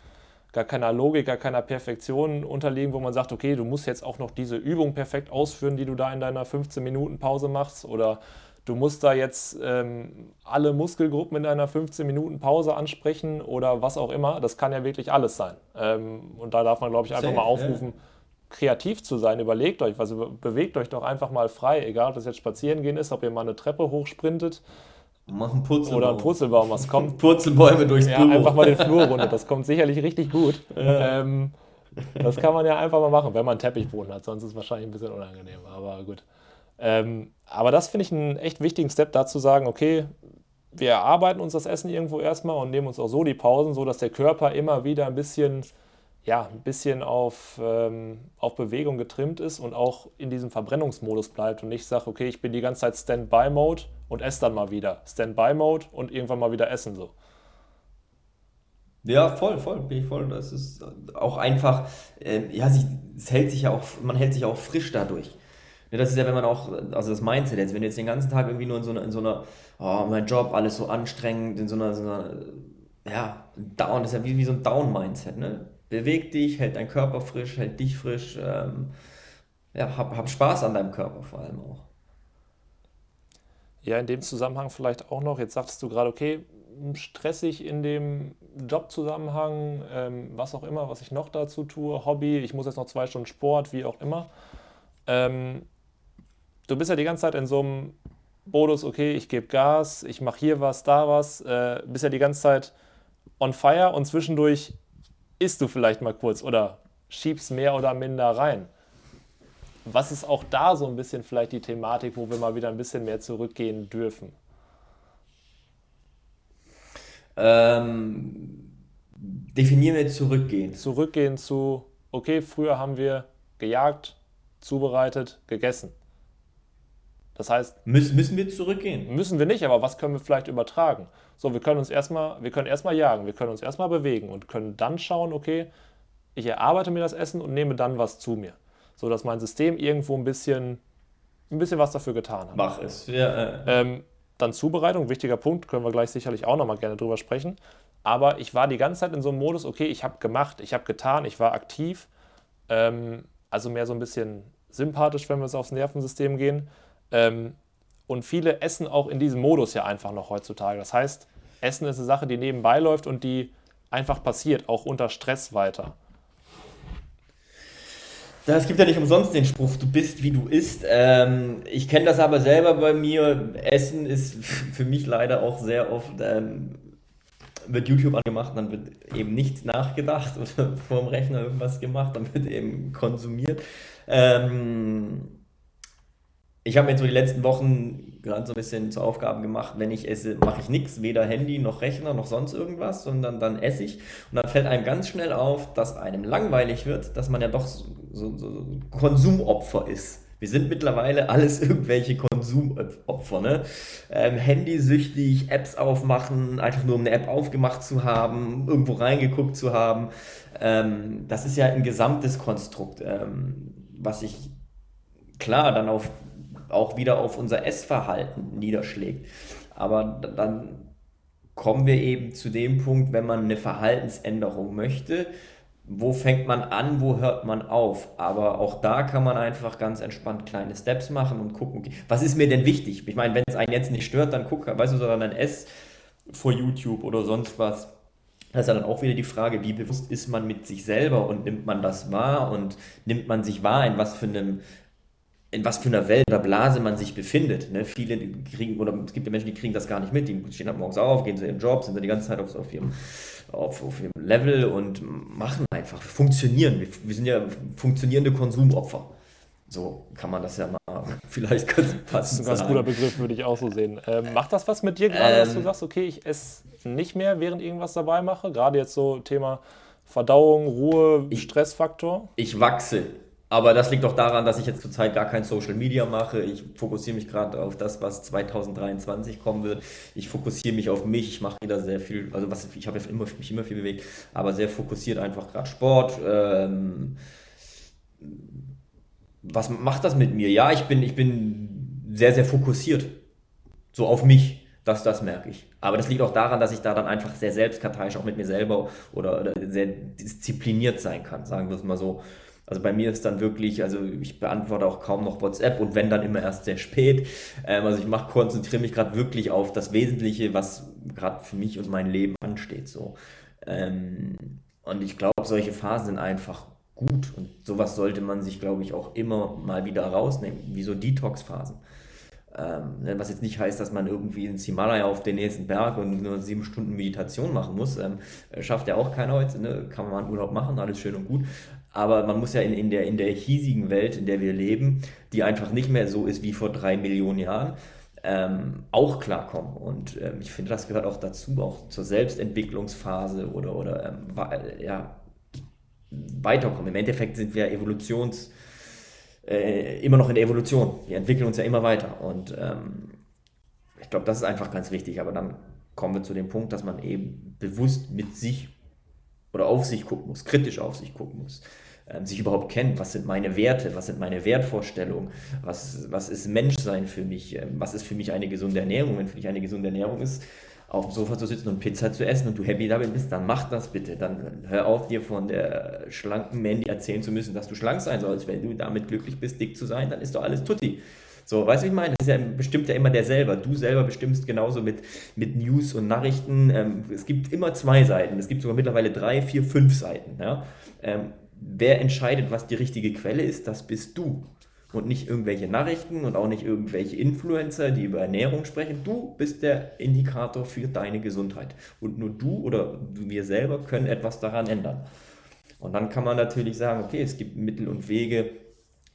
gar keiner Logik, gar keiner Perfektion unterliegen, wo man sagt, okay, du musst jetzt auch noch diese Übung perfekt ausführen, die du da in deiner 15 Minuten Pause machst oder du musst da jetzt ähm, alle Muskelgruppen in deiner 15 Minuten Pause ansprechen oder was auch immer. Das kann ja wirklich alles sein. Ähm, und da darf man, glaube ich, einfach Safe, mal aufrufen, ja. kreativ zu sein. Überlegt euch, also bewegt euch doch einfach mal frei, egal ob das jetzt spazieren gehen ist, ob ihr mal eine Treppe hochsprintet
Mach einen Purzelbaum.
Oder einen Purzelbaum, was kommt?
Purzelbäume durchs
ja, Büro. einfach mal den Flur runter, das kommt sicherlich richtig gut. Ja. Ähm, das kann man ja einfach mal machen, wenn man einen Teppichboden hat, sonst ist es wahrscheinlich ein bisschen unangenehm, aber gut. Ähm, aber das finde ich einen echt wichtigen Step, da zu sagen, okay, wir erarbeiten uns das Essen irgendwo erstmal und nehmen uns auch so die Pausen, so dass der Körper immer wieder ein bisschen, ja, ein bisschen auf, ähm, auf Bewegung getrimmt ist und auch in diesem Verbrennungsmodus bleibt und nicht sagt, okay, ich bin die ganze Zeit Standby-Mode und esse dann mal wieder. Standby-Mode und irgendwann mal wieder essen so.
Ja, voll, voll, bin ich voll. Das ist auch einfach, äh, ja, sich, es hält sich ja auch, man hält sich auch frisch dadurch. Ja, das ist ja, wenn man auch, also das Mindset jetzt, wenn du jetzt den ganzen Tag irgendwie nur in so einer, in so einer oh, mein Job, alles so anstrengend, in so einer, so einer ja, Down, das ist ja wie, wie so ein Down-Mindset, ne? Beweg dich, hält deinen Körper frisch, hält dich frisch, ähm, ja, hab, hab Spaß an deinem Körper vor allem auch.
Ja, in dem Zusammenhang vielleicht auch noch, jetzt sagst du gerade, okay, stressig in dem Jobzusammenhang, ähm, was auch immer, was ich noch dazu tue, Hobby, ich muss jetzt noch zwei Stunden Sport, wie auch immer. Ähm, du bist ja die ganze Zeit in so einem Modus, okay, ich gebe Gas, ich mache hier was, da was, äh, bist ja die ganze Zeit on fire und zwischendurch isst du vielleicht mal kurz oder schiebst mehr oder minder rein. Was ist auch da so ein bisschen vielleicht die Thematik, wo wir mal wieder ein bisschen mehr zurückgehen dürfen?
Ähm, definieren wir zurückgehen.
Zurückgehen zu, okay, früher haben wir gejagt, zubereitet, gegessen. Das heißt.
Müssen, müssen wir zurückgehen?
Müssen wir nicht, aber was können wir vielleicht übertragen? So, wir können uns erstmal, wir können erstmal jagen, wir können uns erstmal bewegen und können dann schauen, okay, ich erarbeite mir das Essen und nehme dann was zu mir. So dass mein System irgendwo ein bisschen, ein bisschen was dafür getan hat.
Mach es. Ja,
äh. ähm, dann Zubereitung, wichtiger Punkt, können wir gleich sicherlich auch nochmal gerne drüber sprechen. Aber ich war die ganze Zeit in so einem Modus, okay, ich habe gemacht, ich habe getan, ich war aktiv. Ähm, also mehr so ein bisschen sympathisch, wenn wir es aufs Nervensystem gehen. Ähm, und viele essen auch in diesem Modus ja einfach noch heutzutage. Das heißt, Essen ist eine Sache, die nebenbei läuft und die einfach passiert, auch unter Stress weiter.
Es gibt ja nicht umsonst den Spruch, du bist wie du isst. Ähm, ich kenne das aber selber bei mir. Essen ist für mich leider auch sehr oft, ähm, wird YouTube angemacht, dann wird eben nicht nachgedacht oder vor dem Rechner irgendwas gemacht, dann wird eben konsumiert. Ähm, ich habe mir so die letzten Wochen gerade so ein bisschen zur Aufgabe gemacht, wenn ich esse, mache ich nichts, weder Handy noch Rechner noch sonst irgendwas, sondern dann esse ich. Und dann fällt einem ganz schnell auf, dass einem langweilig wird, dass man ja doch so, so, so Konsumopfer ist. Wir sind mittlerweile alles irgendwelche Konsumopfer, ne? Ähm, Handysüchtig, Apps aufmachen, einfach nur um eine App aufgemacht zu haben, irgendwo reingeguckt zu haben. Ähm, das ist ja ein gesamtes Konstrukt, ähm, was sich klar dann auf auch wieder auf unser Essverhalten niederschlägt. Aber dann kommen wir eben zu dem Punkt, wenn man eine Verhaltensänderung möchte, wo fängt man an, wo hört man auf? Aber auch da kann man einfach ganz entspannt kleine Steps machen und gucken, okay, was ist mir denn wichtig? Ich meine, wenn es einen jetzt nicht stört, dann guck, weißt du, sondern dann ess vor YouTube oder sonst was. Das ist ja dann auch wieder die Frage, wie bewusst ist man mit sich selber und nimmt man das wahr und nimmt man sich wahr, in was für einem in was für einer Welt oder Blase man sich befindet. Ne? Viele kriegen, oder es gibt ja Menschen, die kriegen das gar nicht mit, die stehen halt morgens auf, gehen zu ihren Job, sind dann die ganze Zeit auf, auf, ihrem, auf, auf ihrem Level und machen einfach, funktionieren. Wir, wir sind ja funktionierende Konsumopfer. So kann man das ja mal vielleicht
ganz passend Das ist ein ganz guter Begriff, würde ich auch so sehen. Ähm, macht das was mit dir gerade, ähm, dass du ähm. sagst, okay, ich esse nicht mehr, während irgendwas dabei mache? Gerade jetzt so Thema Verdauung, Ruhe, ich, Stressfaktor?
Ich wachse aber das liegt auch daran, dass ich jetzt zurzeit gar kein Social Media mache. Ich fokussiere mich gerade auf das, was 2023 kommen wird. Ich fokussiere mich auf mich. Ich mache wieder sehr viel, also was, ich habe immer, mich immer viel bewegt, aber sehr fokussiert einfach gerade Sport. Ähm, was macht das mit mir? Ja, ich bin, ich bin sehr, sehr fokussiert. So auf mich. Das, das merke ich. Aber das liegt auch daran, dass ich da dann einfach sehr selbstkarteiisch auch mit mir selber oder, oder sehr diszipliniert sein kann, sagen wir es mal so. Also bei mir ist dann wirklich, also ich beantworte auch kaum noch WhatsApp und wenn dann immer erst sehr spät. Ähm, also ich mache, konzentriere mich gerade wirklich auf das Wesentliche, was gerade für mich und mein Leben ansteht. So. Ähm, und ich glaube, solche Phasen sind einfach gut und sowas sollte man sich, glaube ich, auch immer mal wieder rausnehmen, wie so Detox-Phasen. Ähm, ne, was jetzt nicht heißt, dass man irgendwie ins Himalaya auf den nächsten Berg und nur sieben Stunden Meditation machen muss. Ähm, schafft ja auch keiner heute. Ne? Kann man mal einen Urlaub machen, alles schön und gut. Aber man muss ja in, in, der, in der hiesigen Welt, in der wir leben, die einfach nicht mehr so ist wie vor drei Millionen Jahren, ähm, auch klarkommen. Und ähm, ich finde, das gehört auch dazu, auch zur Selbstentwicklungsphase oder, oder ähm, ja, weiterkommen. Im Endeffekt sind wir Evolutions, äh, immer noch in der Evolution. Wir entwickeln uns ja immer weiter. Und ähm, ich glaube, das ist einfach ganz wichtig. Aber dann kommen wir zu dem Punkt, dass man eben bewusst mit sich oder auf sich gucken muss, kritisch auf sich gucken muss, sich überhaupt kennt, was sind meine Werte, was sind meine Wertvorstellungen, was, was ist Menschsein für mich, ähm, was ist für mich eine gesunde Ernährung, wenn für dich eine gesunde Ernährung ist, auf dem Sofa zu sitzen und Pizza zu essen und du happy damit bist, dann mach das bitte. Dann hör auf, dir von der schlanken Mandy erzählen zu müssen, dass du schlank sein sollst. Wenn du damit glücklich bist, dick zu sein, dann ist doch alles tutti. So, weißt du, ich meine? Das ist ja, bestimmt ja immer der selber. Du selber bestimmst genauso mit, mit News und Nachrichten. Ähm, es gibt immer zwei Seiten. Es gibt sogar mittlerweile drei, vier, fünf Seiten. Ja? Wer entscheidet, was die richtige Quelle ist, das bist du. Und nicht irgendwelche Nachrichten und auch nicht irgendwelche Influencer, die über Ernährung sprechen. Du bist der Indikator für deine Gesundheit. Und nur du oder wir selber können etwas daran ändern. Und dann kann man natürlich sagen, okay, es gibt Mittel und Wege,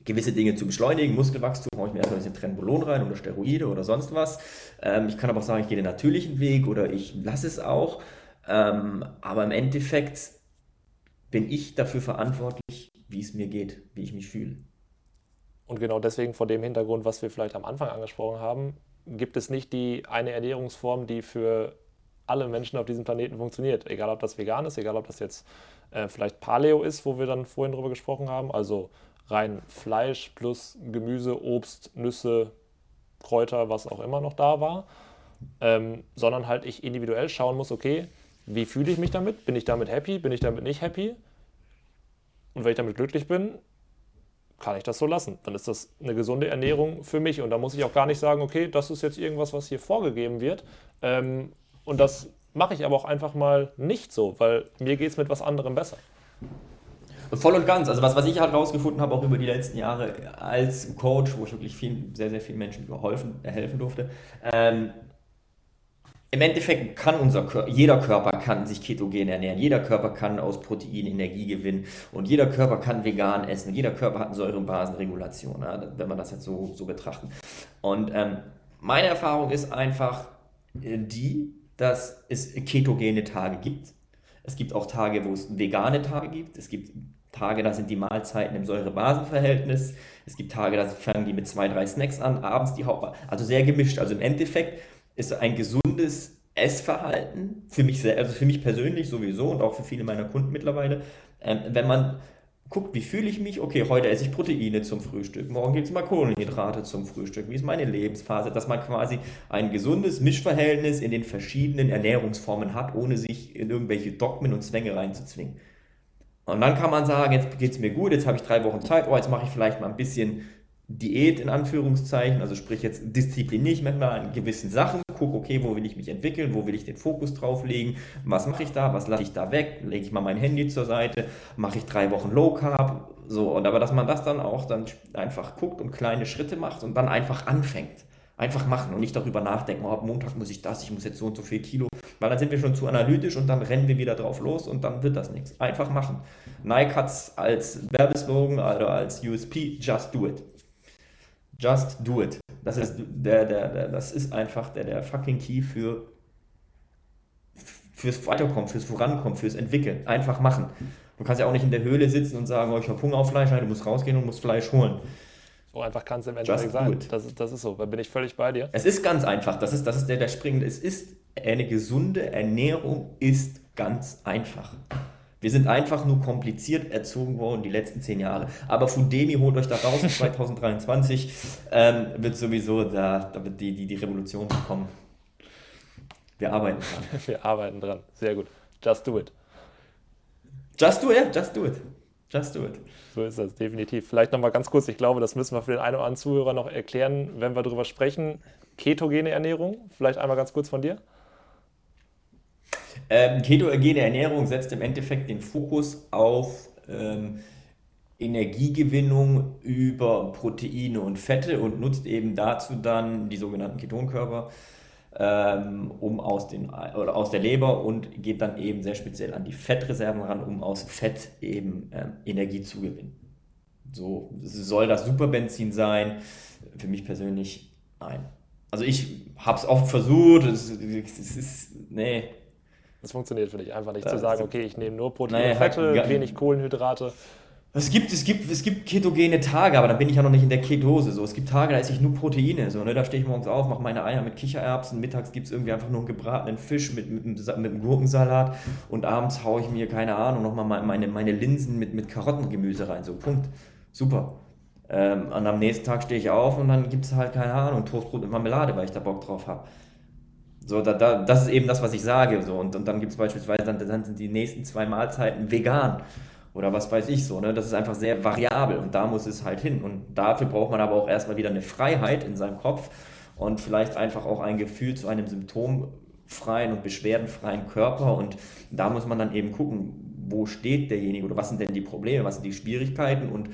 gewisse Dinge zu beschleunigen. Muskelwachstum, haue ich mir erstmal ein bisschen Trenbolon rein oder Steroide oder sonst was. Ähm, ich kann aber auch sagen, ich gehe den natürlichen Weg oder ich lasse es auch. Ähm, aber im Endeffekt bin ich dafür verantwortlich, wie es mir geht, wie ich mich fühle.
Und genau deswegen vor dem Hintergrund, was wir vielleicht am Anfang angesprochen haben, gibt es nicht die eine Ernährungsform, die für alle Menschen auf diesem Planeten funktioniert. Egal, ob das vegan ist, egal, ob das jetzt äh, vielleicht Paleo ist, wo wir dann vorhin drüber gesprochen haben, also rein Fleisch plus Gemüse, Obst, Nüsse, Kräuter, was auch immer noch da war, ähm, sondern halt ich individuell schauen muss, okay, wie fühle ich mich damit? Bin ich damit happy? Bin ich damit nicht happy? Und wenn ich damit glücklich bin, kann ich das so lassen. Dann ist das eine gesunde Ernährung für mich. Und da muss ich auch gar nicht sagen, okay, das ist jetzt irgendwas, was hier vorgegeben wird. Ähm, und das mache ich aber auch einfach mal nicht so, weil mir geht es mit was anderem besser.
Voll und ganz. Also was, was ich halt rausgefunden habe, auch über die letzten Jahre als Coach, wo ich wirklich viel, sehr, sehr vielen Menschen geholfen, äh, helfen durfte. Ähm, Im Endeffekt kann unser Körper, jeder Körper kann sich ketogen ernähren, jeder Körper kann aus Protein Energie gewinnen und jeder Körper kann vegan essen, jeder Körper hat eine Säurebasenregulation, ja, wenn man das jetzt so, so betrachten. Und ähm, meine Erfahrung ist einfach äh, die, dass es ketogene Tage gibt. Es gibt auch Tage, wo es vegane Tage gibt. Es gibt Tage, da sind die Mahlzeiten im Säure-Basen-Verhältnis. Es gibt Tage, da fangen die mit zwei, drei Snacks an, abends die Hauptmahl. Also sehr gemischt. Also im Endeffekt ist ein gesundes Essverhalten für mich, also für mich persönlich sowieso und auch für viele meiner Kunden mittlerweile, ähm, wenn man guckt, wie fühle ich mich? Okay, heute esse ich Proteine zum Frühstück, morgen gibt es mal Kohlenhydrate zum Frühstück. Wie ist meine Lebensphase? Dass man quasi ein gesundes Mischverhältnis in den verschiedenen Ernährungsformen hat, ohne sich in irgendwelche Dogmen und Zwänge reinzuzwingen. Und dann kann man sagen, jetzt geht es mir gut, jetzt habe ich drei Wochen Zeit, oh, jetzt mache ich vielleicht mal ein bisschen Diät in Anführungszeichen, also sprich jetzt diszipliniere ich mich mal an gewissen Sachen, gucke, okay, wo will ich mich entwickeln, wo will ich den Fokus drauf legen, was mache ich da, was lasse ich da weg, lege ich mal mein Handy zur Seite, mache ich drei Wochen Low Carb, so, und aber dass man das dann auch dann einfach guckt und kleine Schritte macht und dann einfach anfängt. Einfach machen und nicht darüber nachdenken, oh, ab Montag muss ich das, ich muss jetzt so und so viel Kilo, weil dann sind wir schon zu analytisch und dann rennen wir wieder drauf los und dann wird das nichts. Einfach machen. Nike hat es als Werbeslogan oder als USP, just do it. Just do it. Das ist, der, der, der, das ist einfach der, der fucking Key für fürs Weiterkommen, fürs Vorankommen, fürs Entwickeln. Einfach machen. Du kannst ja auch nicht in der Höhle sitzen und sagen, oh, ich habe Hunger auf Fleisch, nein, du musst rausgehen und musst Fleisch holen.
So einfach kann es im Endeffekt sein. Das, das ist so, da bin ich völlig bei dir.
Es ist ganz einfach, das ist, das ist der, der springende. Es ist eine gesunde Ernährung ist ganz einfach. Wir sind einfach nur kompliziert erzogen worden die letzten zehn Jahre. Aber Fudemi holt euch da raus 2023 ähm, wird sowieso da, da wird die, die, die Revolution kommen. Wir arbeiten dran.
Wir arbeiten dran. Sehr gut. Just do it.
Just do it, just do it. Just do it.
So ist das, definitiv. Vielleicht nochmal ganz kurz, ich glaube, das müssen wir für den einen oder anderen Zuhörer noch erklären, wenn wir darüber sprechen. Ketogene Ernährung, vielleicht einmal ganz kurz von dir.
Ähm, ketogene Ernährung setzt im Endeffekt den Fokus auf ähm, Energiegewinnung über Proteine und Fette und nutzt eben dazu dann die sogenannten Ketonkörper ähm, um aus, den, oder aus der Leber und geht dann eben sehr speziell an die Fettreserven ran, um aus Fett eben ähm, Energie zu gewinnen. So soll das Superbenzin sein. Für mich persönlich nein. Also ich habe es oft versucht, es, es ist, nee.
Das funktioniert für dich einfach nicht, das zu sagen, okay, ich nehme nur Proteine, nee, Fette, wenig Kohlenhydrate.
Es gibt, es, gibt, es gibt ketogene Tage, aber dann bin ich ja noch nicht in der Ketose. So. Es gibt Tage, da esse ich nur Proteine. So, ne? Da stehe ich morgens auf, mache meine Eier mit Kichererbsen. Mittags gibt es irgendwie einfach nur einen gebratenen Fisch mit, mit, mit, einem Gurkensalat. Und abends haue ich mir, keine Ahnung, nochmal meine, meine Linsen mit, mit Karottengemüse rein. So, Punkt. Super. Ähm, und am nächsten Tag stehe ich auf und dann gibt es halt, keine Ahnung, Toastbrot mit Marmelade, weil ich da Bock drauf habe. So, da, da, das ist eben das, was ich sage. So. Und, und dann gibt es beispielsweise, dann, dann sind die nächsten zwei Mahlzeiten vegan oder was weiß ich so. Ne? Das ist einfach sehr variabel und da muss es halt hin. Und dafür braucht man aber auch erstmal wieder eine Freiheit in seinem Kopf und vielleicht einfach auch ein Gefühl zu einem symptomfreien und beschwerdenfreien Körper. Und da muss man dann eben gucken, wo steht derjenige oder was sind denn die Probleme, was sind die Schwierigkeiten und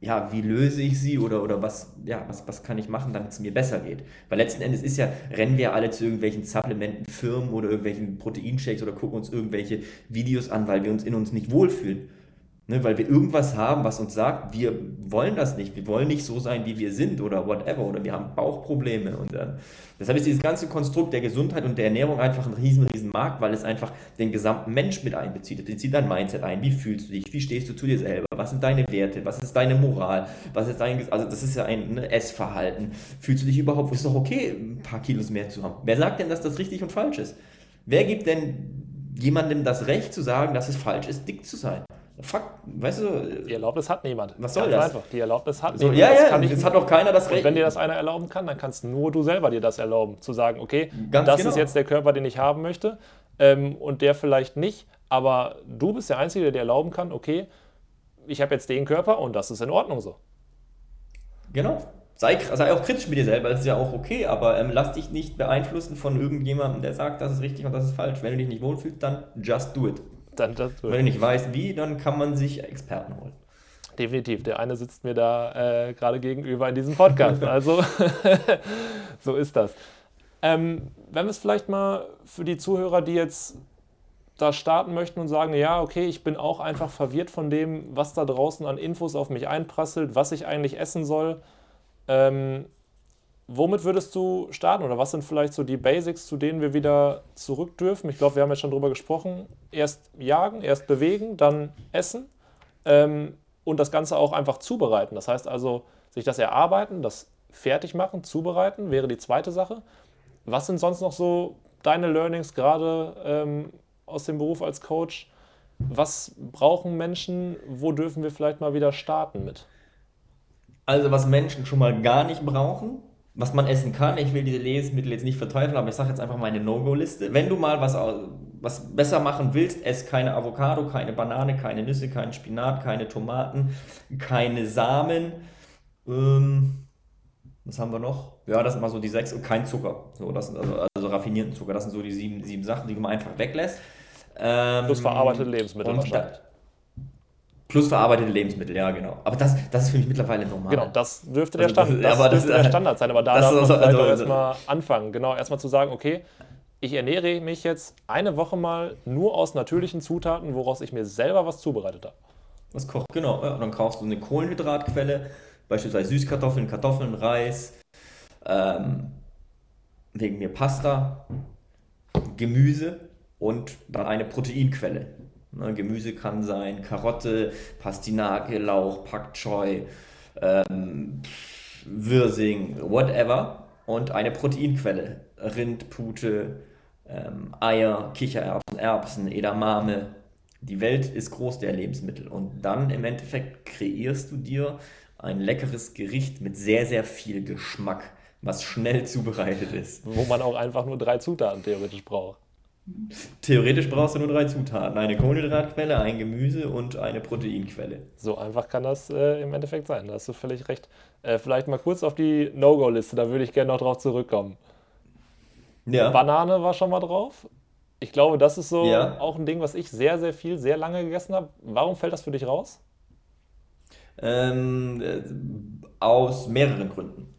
ja, wie löse ich sie oder, oder was, ja, was, was kann ich machen, damit es mir besser geht? Weil letzten Endes ist ja, rennen wir alle zu irgendwelchen Supplementenfirmen oder irgendwelchen Proteinshakes oder gucken uns irgendwelche Videos an, weil wir uns in uns nicht wohlfühlen. Ne, weil wir irgendwas haben, was uns sagt, wir wollen das nicht, wir wollen nicht so sein, wie wir sind oder whatever, oder wir haben Bauchprobleme. Und äh, deshalb ist dieses ganze Konstrukt der Gesundheit und der Ernährung einfach ein riesen, riesen Markt, weil es einfach den gesamten Mensch mit einbezieht. Es bezieht dein Mindset ein. Wie fühlst du dich? Wie stehst du zu dir selber? Was sind deine Werte? Was ist deine Moral? Was ist dein, also das ist ja ein ne, Essverhalten. Fühlst du dich überhaupt, ist doch okay, ein paar Kilos mehr zu haben? Wer sagt denn, dass das richtig und falsch ist? Wer gibt denn jemandem das Recht zu sagen, dass es falsch ist, dick zu sein? Fuck, weißt du.
Die Erlaubnis hat niemand.
Was soll Ganz das? Einfach.
Die Erlaubnis hat
so, niemand. Ja, ja, das, das hat auch keiner das Recht.
Und wenn dir das einer erlauben kann, dann kannst nur du selber dir das erlauben. Zu sagen, okay, Ganz das genau. ist jetzt der Körper, den ich haben möchte ähm, und der vielleicht nicht. Aber du bist der Einzige, der dir erlauben kann, okay, ich habe jetzt den Körper und das ist in Ordnung so.
Genau. Sei, sei auch kritisch mit dir selber, das ist ja auch okay, aber ähm, lass dich nicht beeinflussen von irgendjemandem, der sagt, das ist richtig und das ist falsch. Wenn du dich nicht wohlfühlst, dann just do it. Dann das Wenn du nicht weißt, wie, dann kann man sich Experten holen.
Definitiv. Der eine sitzt mir da äh, gerade gegenüber in diesem Podcast. Also so ist das. Ähm, wenn wir es vielleicht mal für die Zuhörer, die jetzt da starten möchten und sagen, ja, okay, ich bin auch einfach verwirrt von dem, was da draußen an Infos auf mich einprasselt, was ich eigentlich essen soll. Ähm, Womit würdest du starten oder was sind vielleicht so die Basics, zu denen wir wieder zurück dürfen? Ich glaube, wir haben jetzt schon drüber gesprochen. Erst jagen, erst bewegen, dann essen ähm, und das Ganze auch einfach zubereiten. Das heißt also, sich das erarbeiten, das fertig machen, zubereiten wäre die zweite Sache. Was sind sonst noch so deine Learnings gerade ähm, aus dem Beruf als Coach? Was brauchen Menschen? Wo dürfen wir vielleicht mal wieder starten mit?
Also was Menschen schon mal gar nicht brauchen, was man essen kann. Ich will diese Lebensmittel jetzt nicht verteufeln, aber ich sage jetzt einfach meine No-Go-Liste. Wenn du mal was, was besser machen willst, ess keine Avocado, keine Banane, keine Nüsse, keinen Spinat, keine Tomaten, keine Samen. Ähm, was haben wir noch? Ja, das sind mal so die sechs und kein Zucker. So, das sind also, also raffinierten Zucker. Das sind so die sieben, sieben Sachen, die man einfach weglässt.
Ähm, Plus verarbeitete Lebensmittel wahrscheinlich. Da,
Plus verarbeitete Lebensmittel, ja, genau. Aber das, das ist für mich mittlerweile normal.
Genau, das dürfte der, also Stand, das, das dürfte der Standard sein. Aber da darf man vielleicht also, auch erstmal anfangen. Genau, erstmal zu sagen, okay, ich ernähre mich jetzt eine Woche mal nur aus natürlichen Zutaten, woraus ich mir selber was zubereitet habe.
Was kocht, genau. Ja, und dann kaufst du eine Kohlenhydratquelle, beispielsweise Süßkartoffeln, Kartoffeln, Reis, ähm, wegen mir Pasta, Gemüse und dann eine Proteinquelle. Ne, Gemüse kann sein Karotte, Pastinake, Lauch, Pak Choi, ähm, Wirsing, whatever. Und eine Proteinquelle. Rind, Pute, ähm, Eier, Kichererbsen, Erbsen, Edamame. Die Welt ist groß der Lebensmittel. Und dann im Endeffekt kreierst du dir ein leckeres Gericht mit sehr, sehr viel Geschmack, was schnell zubereitet ist.
Wo man auch einfach nur drei Zutaten theoretisch braucht.
Theoretisch brauchst du nur drei Zutaten: eine Kohlenhydratquelle, ein Gemüse und eine Proteinquelle.
So einfach kann das äh, im Endeffekt sein. Da hast du völlig recht. Äh, vielleicht mal kurz auf die No-Go-Liste, da würde ich gerne noch drauf zurückkommen. Ja. Banane war schon mal drauf. Ich glaube, das ist so ja. auch ein Ding, was ich sehr, sehr viel, sehr lange gegessen habe. Warum fällt das für dich raus?
Ähm, äh, aus mehreren Gründen.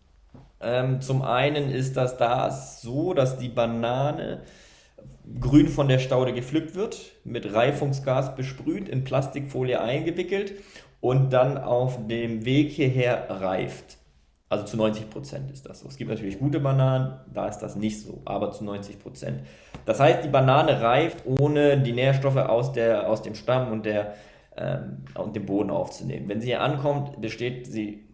Ähm, zum einen ist das da so, dass die Banane grün von der Staude gepflückt wird, mit Reifungsgas besprüht, in Plastikfolie eingewickelt und dann auf dem Weg hierher reift. Also zu 90 Prozent ist das so. Es gibt natürlich gute Bananen, da ist das nicht so, aber zu 90 Prozent. Das heißt, die Banane reift, ohne die Nährstoffe aus, der, aus dem Stamm und, der, ähm, und dem Boden aufzunehmen. Wenn sie hier ankommt, besteht sie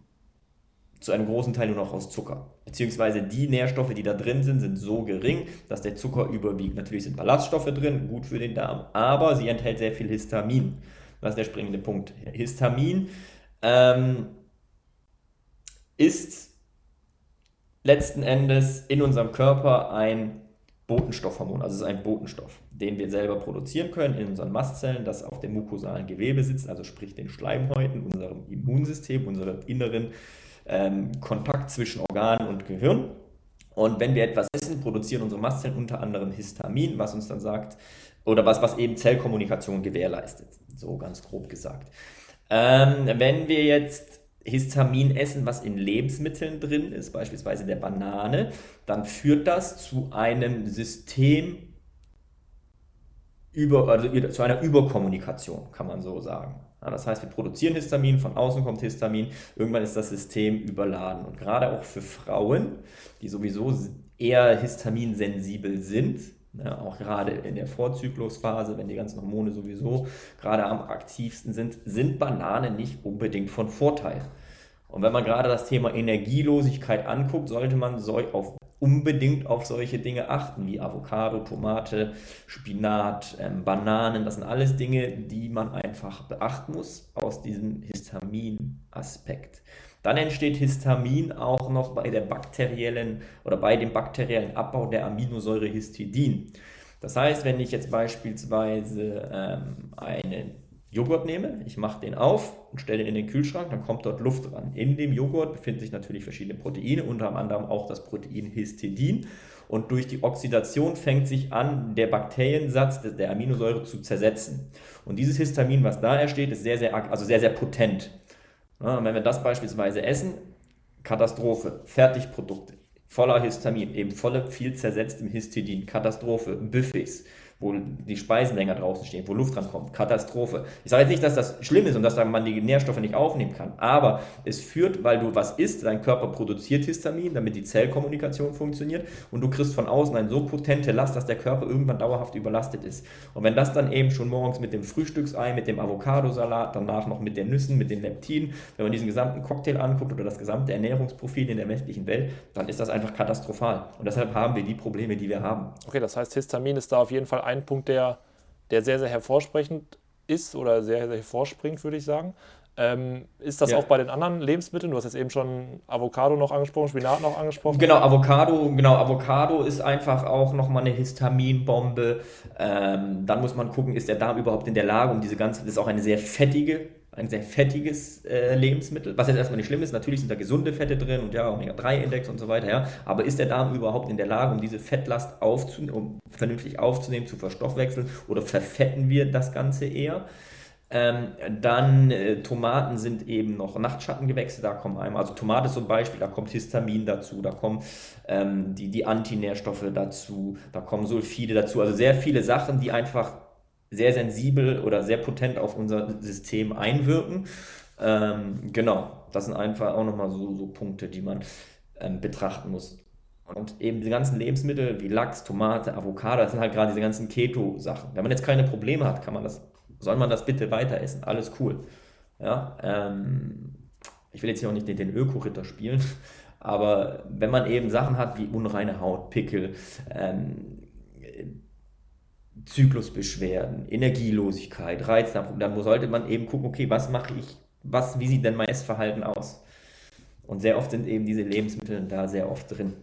zu einem großen Teil nur noch aus Zucker. Beziehungsweise die Nährstoffe, die da drin sind, sind so gering, dass der Zucker überwiegt. Natürlich sind Ballaststoffe drin, gut für den Darm, aber sie enthält sehr viel Histamin. Das ist der springende Punkt. Histamin ähm, ist letzten Endes in unserem Körper ein Botenstoffhormon, also es ist ein Botenstoff, den wir selber produzieren können in unseren Mastzellen, das auf dem mukosalen Gewebe sitzt, also sprich den Schleimhäuten, unserem Immunsystem, unserem inneren ähm, Kontakt zwischen Organen und Gehirn. Und wenn wir etwas essen, produzieren unsere Mastzellen unter anderem Histamin, was uns dann sagt, oder was, was eben Zellkommunikation gewährleistet, so ganz grob gesagt. Ähm, wenn wir jetzt Histamin essen, was in Lebensmitteln drin ist, beispielsweise der Banane, dann führt das zu einem System, über, also zu einer Überkommunikation, kann man so sagen. Das heißt, wir produzieren Histamin, von außen kommt Histamin, irgendwann ist das System überladen. Und gerade auch für Frauen, die sowieso eher histaminsensibel sind, ja, auch gerade in der Vorzyklusphase, wenn die ganzen Hormone sowieso gerade am aktivsten sind, sind Bananen nicht unbedingt von Vorteil. Und wenn man gerade das Thema Energielosigkeit anguckt, sollte man auf unbedingt auf solche Dinge achten, wie Avocado, Tomate, Spinat, ähm, Bananen. Das sind alles Dinge, die man einfach beachten muss aus diesem Histamin-Aspekt. Dann entsteht Histamin auch noch bei der bakteriellen oder bei dem bakteriellen Abbau der Aminosäure Histidin. Das heißt, wenn ich jetzt beispielsweise ähm, einen Joghurt nehme, ich mache den auf und stelle den in den Kühlschrank, dann kommt dort Luft dran. In dem Joghurt befinden sich natürlich verschiedene Proteine, unter anderem auch das Protein Histidin. Und durch die Oxidation fängt sich an, der Bakteriensatz der Aminosäure zu zersetzen. Und dieses Histamin, was da entsteht, ist sehr, sehr, also sehr, sehr potent. Ja, wenn wir das beispielsweise essen, Katastrophe, Fertigprodukte, voller Histamin, eben volle, viel zersetztem Histidin, Katastrophe, Buffets wo die Speisen länger draußen stehen, wo Luft dran kommt. Katastrophe. Ich sage jetzt nicht, dass das schlimm ist und dass man die Nährstoffe nicht aufnehmen kann, aber es führt, weil du was isst, dein Körper produziert Histamin, damit die Zellkommunikation funktioniert und du kriegst von außen eine so potente Last, dass der Körper irgendwann dauerhaft überlastet ist. Und wenn das dann eben schon morgens mit dem Frühstücksei, mit dem Avocadosalat, danach noch mit den Nüssen, mit den Leptinen, wenn man diesen gesamten Cocktail anguckt oder das gesamte Ernährungsprofil in der westlichen Welt, dann ist das einfach katastrophal. Und deshalb haben wir die Probleme, die wir haben.
Okay, das heißt, Histamin ist da auf jeden Fall ein Punkt, der, der sehr, sehr hervorsprechend ist oder sehr, sehr hervorspringt, würde ich sagen. Ähm, ist das ja. auch bei den anderen Lebensmitteln? Du hast jetzt eben schon Avocado noch angesprochen, Spinat noch angesprochen.
Genau, Avocado, genau, Avocado ist einfach auch nochmal eine Histaminbombe. Ähm, dann muss man gucken, ist der Darm überhaupt in der Lage, um diese ganze, das ist auch eine sehr fettige ein sehr fettiges äh, Lebensmittel, was jetzt erstmal nicht schlimm ist. Natürlich sind da gesunde Fette drin und ja, Omega-3-Index und so weiter, ja. Aber ist der Darm überhaupt in der Lage, um diese Fettlast aufzunehmen, um vernünftig aufzunehmen, zu verstoffwechseln oder verfetten wir das Ganze eher? Ähm, dann äh, Tomaten sind eben noch Nachtschattengewächse, da kommen einmal, also Tomate zum Beispiel, da kommt Histamin dazu, da kommen ähm, die, die Antinährstoffe dazu, da kommen Sulfide dazu, also sehr viele Sachen, die einfach sehr sensibel oder sehr potent auf unser System einwirken. Ähm, genau, das sind einfach auch nochmal so, so Punkte, die man ähm, betrachten muss. Und eben die ganzen Lebensmittel wie Lachs, Tomate, Avocado, das sind halt gerade diese ganzen Keto-Sachen. Wenn man jetzt keine Probleme hat, kann man das, soll man das bitte weiter essen. Alles cool. Ja, ähm, ich will jetzt hier auch nicht den Öko-Ritter spielen, aber wenn man eben Sachen hat wie unreine Haut, Pickel, ähm, Zyklusbeschwerden, Energielosigkeit, Reiznachwuchs, dann sollte man eben gucken, okay, was mache ich, was, wie sieht denn mein Essverhalten aus? Und sehr oft sind eben diese Lebensmittel da sehr oft drin.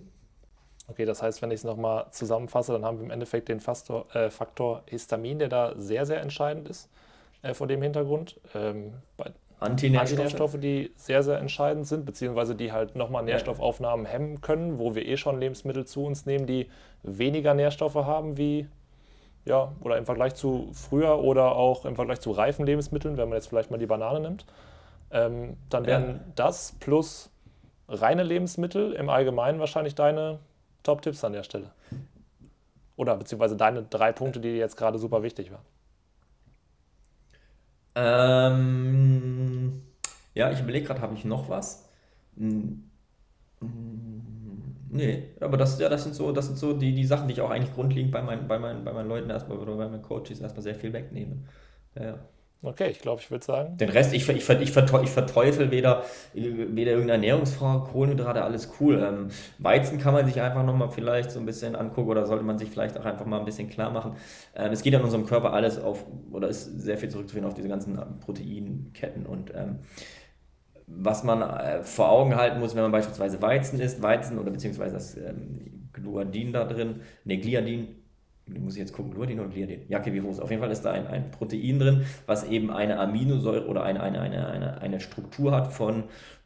Okay, das heißt, wenn ich es nochmal zusammenfasse, dann haben wir im Endeffekt den Faktor, äh, Faktor Histamin, der da sehr, sehr entscheidend ist äh, vor dem Hintergrund. Ähm, Antinährstoffe. Antinährstoffe, die sehr, sehr entscheidend sind, beziehungsweise die halt nochmal Nährstoffaufnahmen hemmen können, wo wir eh schon Lebensmittel zu uns nehmen, die weniger Nährstoffe haben wie ja, oder im Vergleich zu früher oder auch im Vergleich zu reifen Lebensmitteln, wenn man jetzt vielleicht mal die Banane nimmt, ähm, dann wären ja. das plus reine Lebensmittel im Allgemeinen wahrscheinlich deine Top-Tipps an der Stelle. Oder beziehungsweise deine drei Punkte, die dir jetzt gerade super wichtig waren.
Ähm, ja, ich überlege gerade, habe ich noch was? Hm, Nee, aber das, ja, das sind so, das sind so die, die Sachen, die ich auch eigentlich grundlegend bei meinen, bei meinen, bei meinen Leuten erstmal oder bei meinen Coaches erstmal sehr viel wegnehme. Ja,
Okay, ich glaube, ich würde sagen.
Den Rest, ich, ich, ich, verteufel weder, weder irgendeine Ernährungsform, Kohlenhydrate, alles cool. Ähm, Weizen kann man sich einfach nochmal vielleicht so ein bisschen angucken oder sollte man sich vielleicht auch einfach mal ein bisschen klar machen. Ähm, es geht ja in unserem Körper alles auf, oder ist sehr viel zurückzuführen auf diese ganzen Proteinketten und ähm, was man äh, vor Augen halten muss, wenn man beispielsweise Weizen isst, Weizen oder beziehungsweise das ähm, Gluadin da drin, ne, Gliadin, muss ich jetzt gucken, Gluadin oder Gliadin? Ja, wie hoch Auf jeden Fall ist da ein, ein Protein drin, was eben eine Aminosäure oder eine, eine, eine, eine, eine Struktur hat von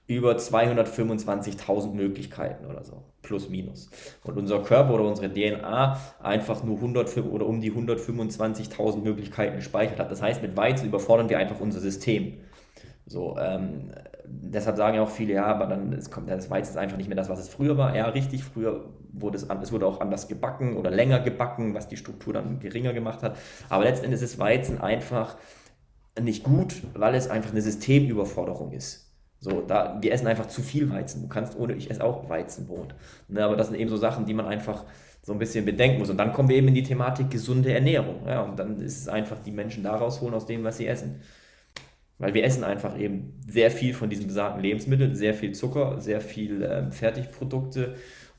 über 225.000 Möglichkeiten oder so, plus minus. Und unser Körper oder unsere DNA einfach nur 100 oder um die 125.000 Möglichkeiten gespeichert hat. Das heißt, mit Weizen überfordern wir einfach unser System. So, ähm, deshalb sagen ja auch viele, ja, aber dann es kommt das Weizen ist einfach nicht mehr das, was es früher war. Ja, richtig, früher wurde es, es wurde auch anders gebacken oder länger gebacken, was die Struktur dann geringer gemacht hat. Aber letztendlich ist Weizen einfach nicht gut, weil es einfach eine Systemüberforderung ist. So, da, wir essen einfach zu viel Weizen. Du kannst ohne, ich esse auch Weizenbrot. Ne, aber das sind eben so Sachen, die man einfach so ein bisschen bedenken muss. Und dann kommen wir eben in die Thematik gesunde Ernährung. Ja, und dann ist es einfach die Menschen da rausholen aus dem, was sie essen. Weil wir essen einfach eben sehr viel von diesen besagten Lebensmitteln, sehr viel Zucker, sehr viel ähm, Fertigprodukte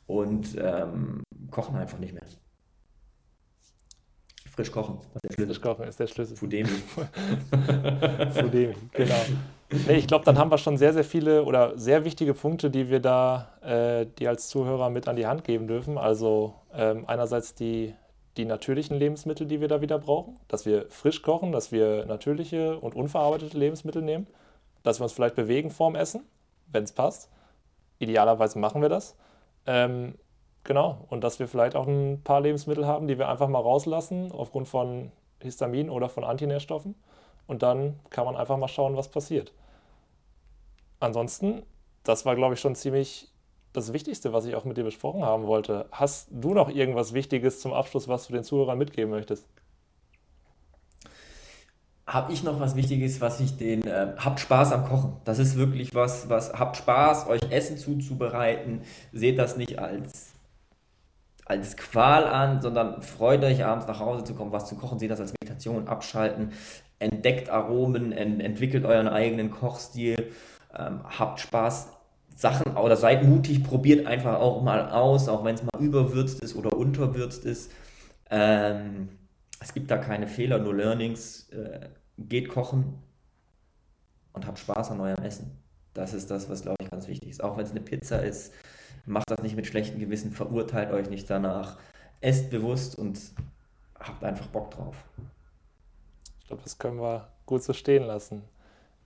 und ähm, kochen einfach nicht mehr. Frisch kochen,
das ist der Schlüssel. Frisch kochen ist der Schlüssel.
Fudemi.
Fudemi, genau. Nee, ich glaube, dann haben wir schon sehr, sehr viele oder sehr wichtige Punkte, die wir da, äh, die als Zuhörer mit an die Hand geben dürfen. Also ähm, einerseits die die natürlichen Lebensmittel, die wir da wieder brauchen, dass wir frisch kochen, dass wir natürliche und unverarbeitete Lebensmittel nehmen, dass wir uns vielleicht bewegen vorm Essen, wenn es passt. Idealerweise machen wir das. Ähm, genau, und dass wir vielleicht auch ein paar Lebensmittel haben, die wir einfach mal rauslassen aufgrund von Histamin oder von Antinährstoffen. Und dann kann man einfach mal schauen, was passiert. Ansonsten, das war, glaube ich, schon ziemlich das Wichtigste, was ich auch mit dir besprochen haben wollte. Hast du noch irgendwas Wichtiges zum Abschluss, was du den Zuhörern mitgeben möchtest?
Habe ich noch was Wichtiges, was ich den äh, habt Spaß am Kochen. Das ist wirklich was, was habt Spaß, euch Essen zuzubereiten. Seht das nicht als als Qual an, sondern freut euch abends nach Hause zu kommen, was zu kochen. Seht das als Meditation, abschalten, entdeckt Aromen, ent entwickelt euren eigenen Kochstil, ähm, habt Spaß Sachen oder seid mutig, probiert einfach auch mal aus, auch wenn es mal überwürzt ist oder unterwürzt ist. Ähm, es gibt da keine Fehler, nur Learnings. Äh, geht kochen und habt Spaß an eurem Essen. Das ist das, was, glaube ich, ganz wichtig ist. Auch wenn es eine Pizza ist, macht das nicht mit schlechtem Gewissen, verurteilt euch nicht danach. Esst bewusst und habt einfach Bock drauf.
Ich glaube, das können wir gut so stehen lassen.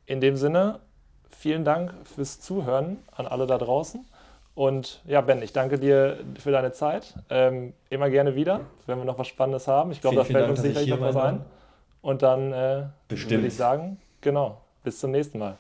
In dem Sinne, vielen Dank fürs Zuhören an alle da draußen. Und ja, Ben, ich danke dir für deine Zeit. Ähm, immer gerne wieder, wenn wir noch was Spannendes haben. Ich glaube, da fällt Dank, uns sicherlich noch was ein. Und dann äh, würde ich sagen, genau, bis zum nächsten Mal.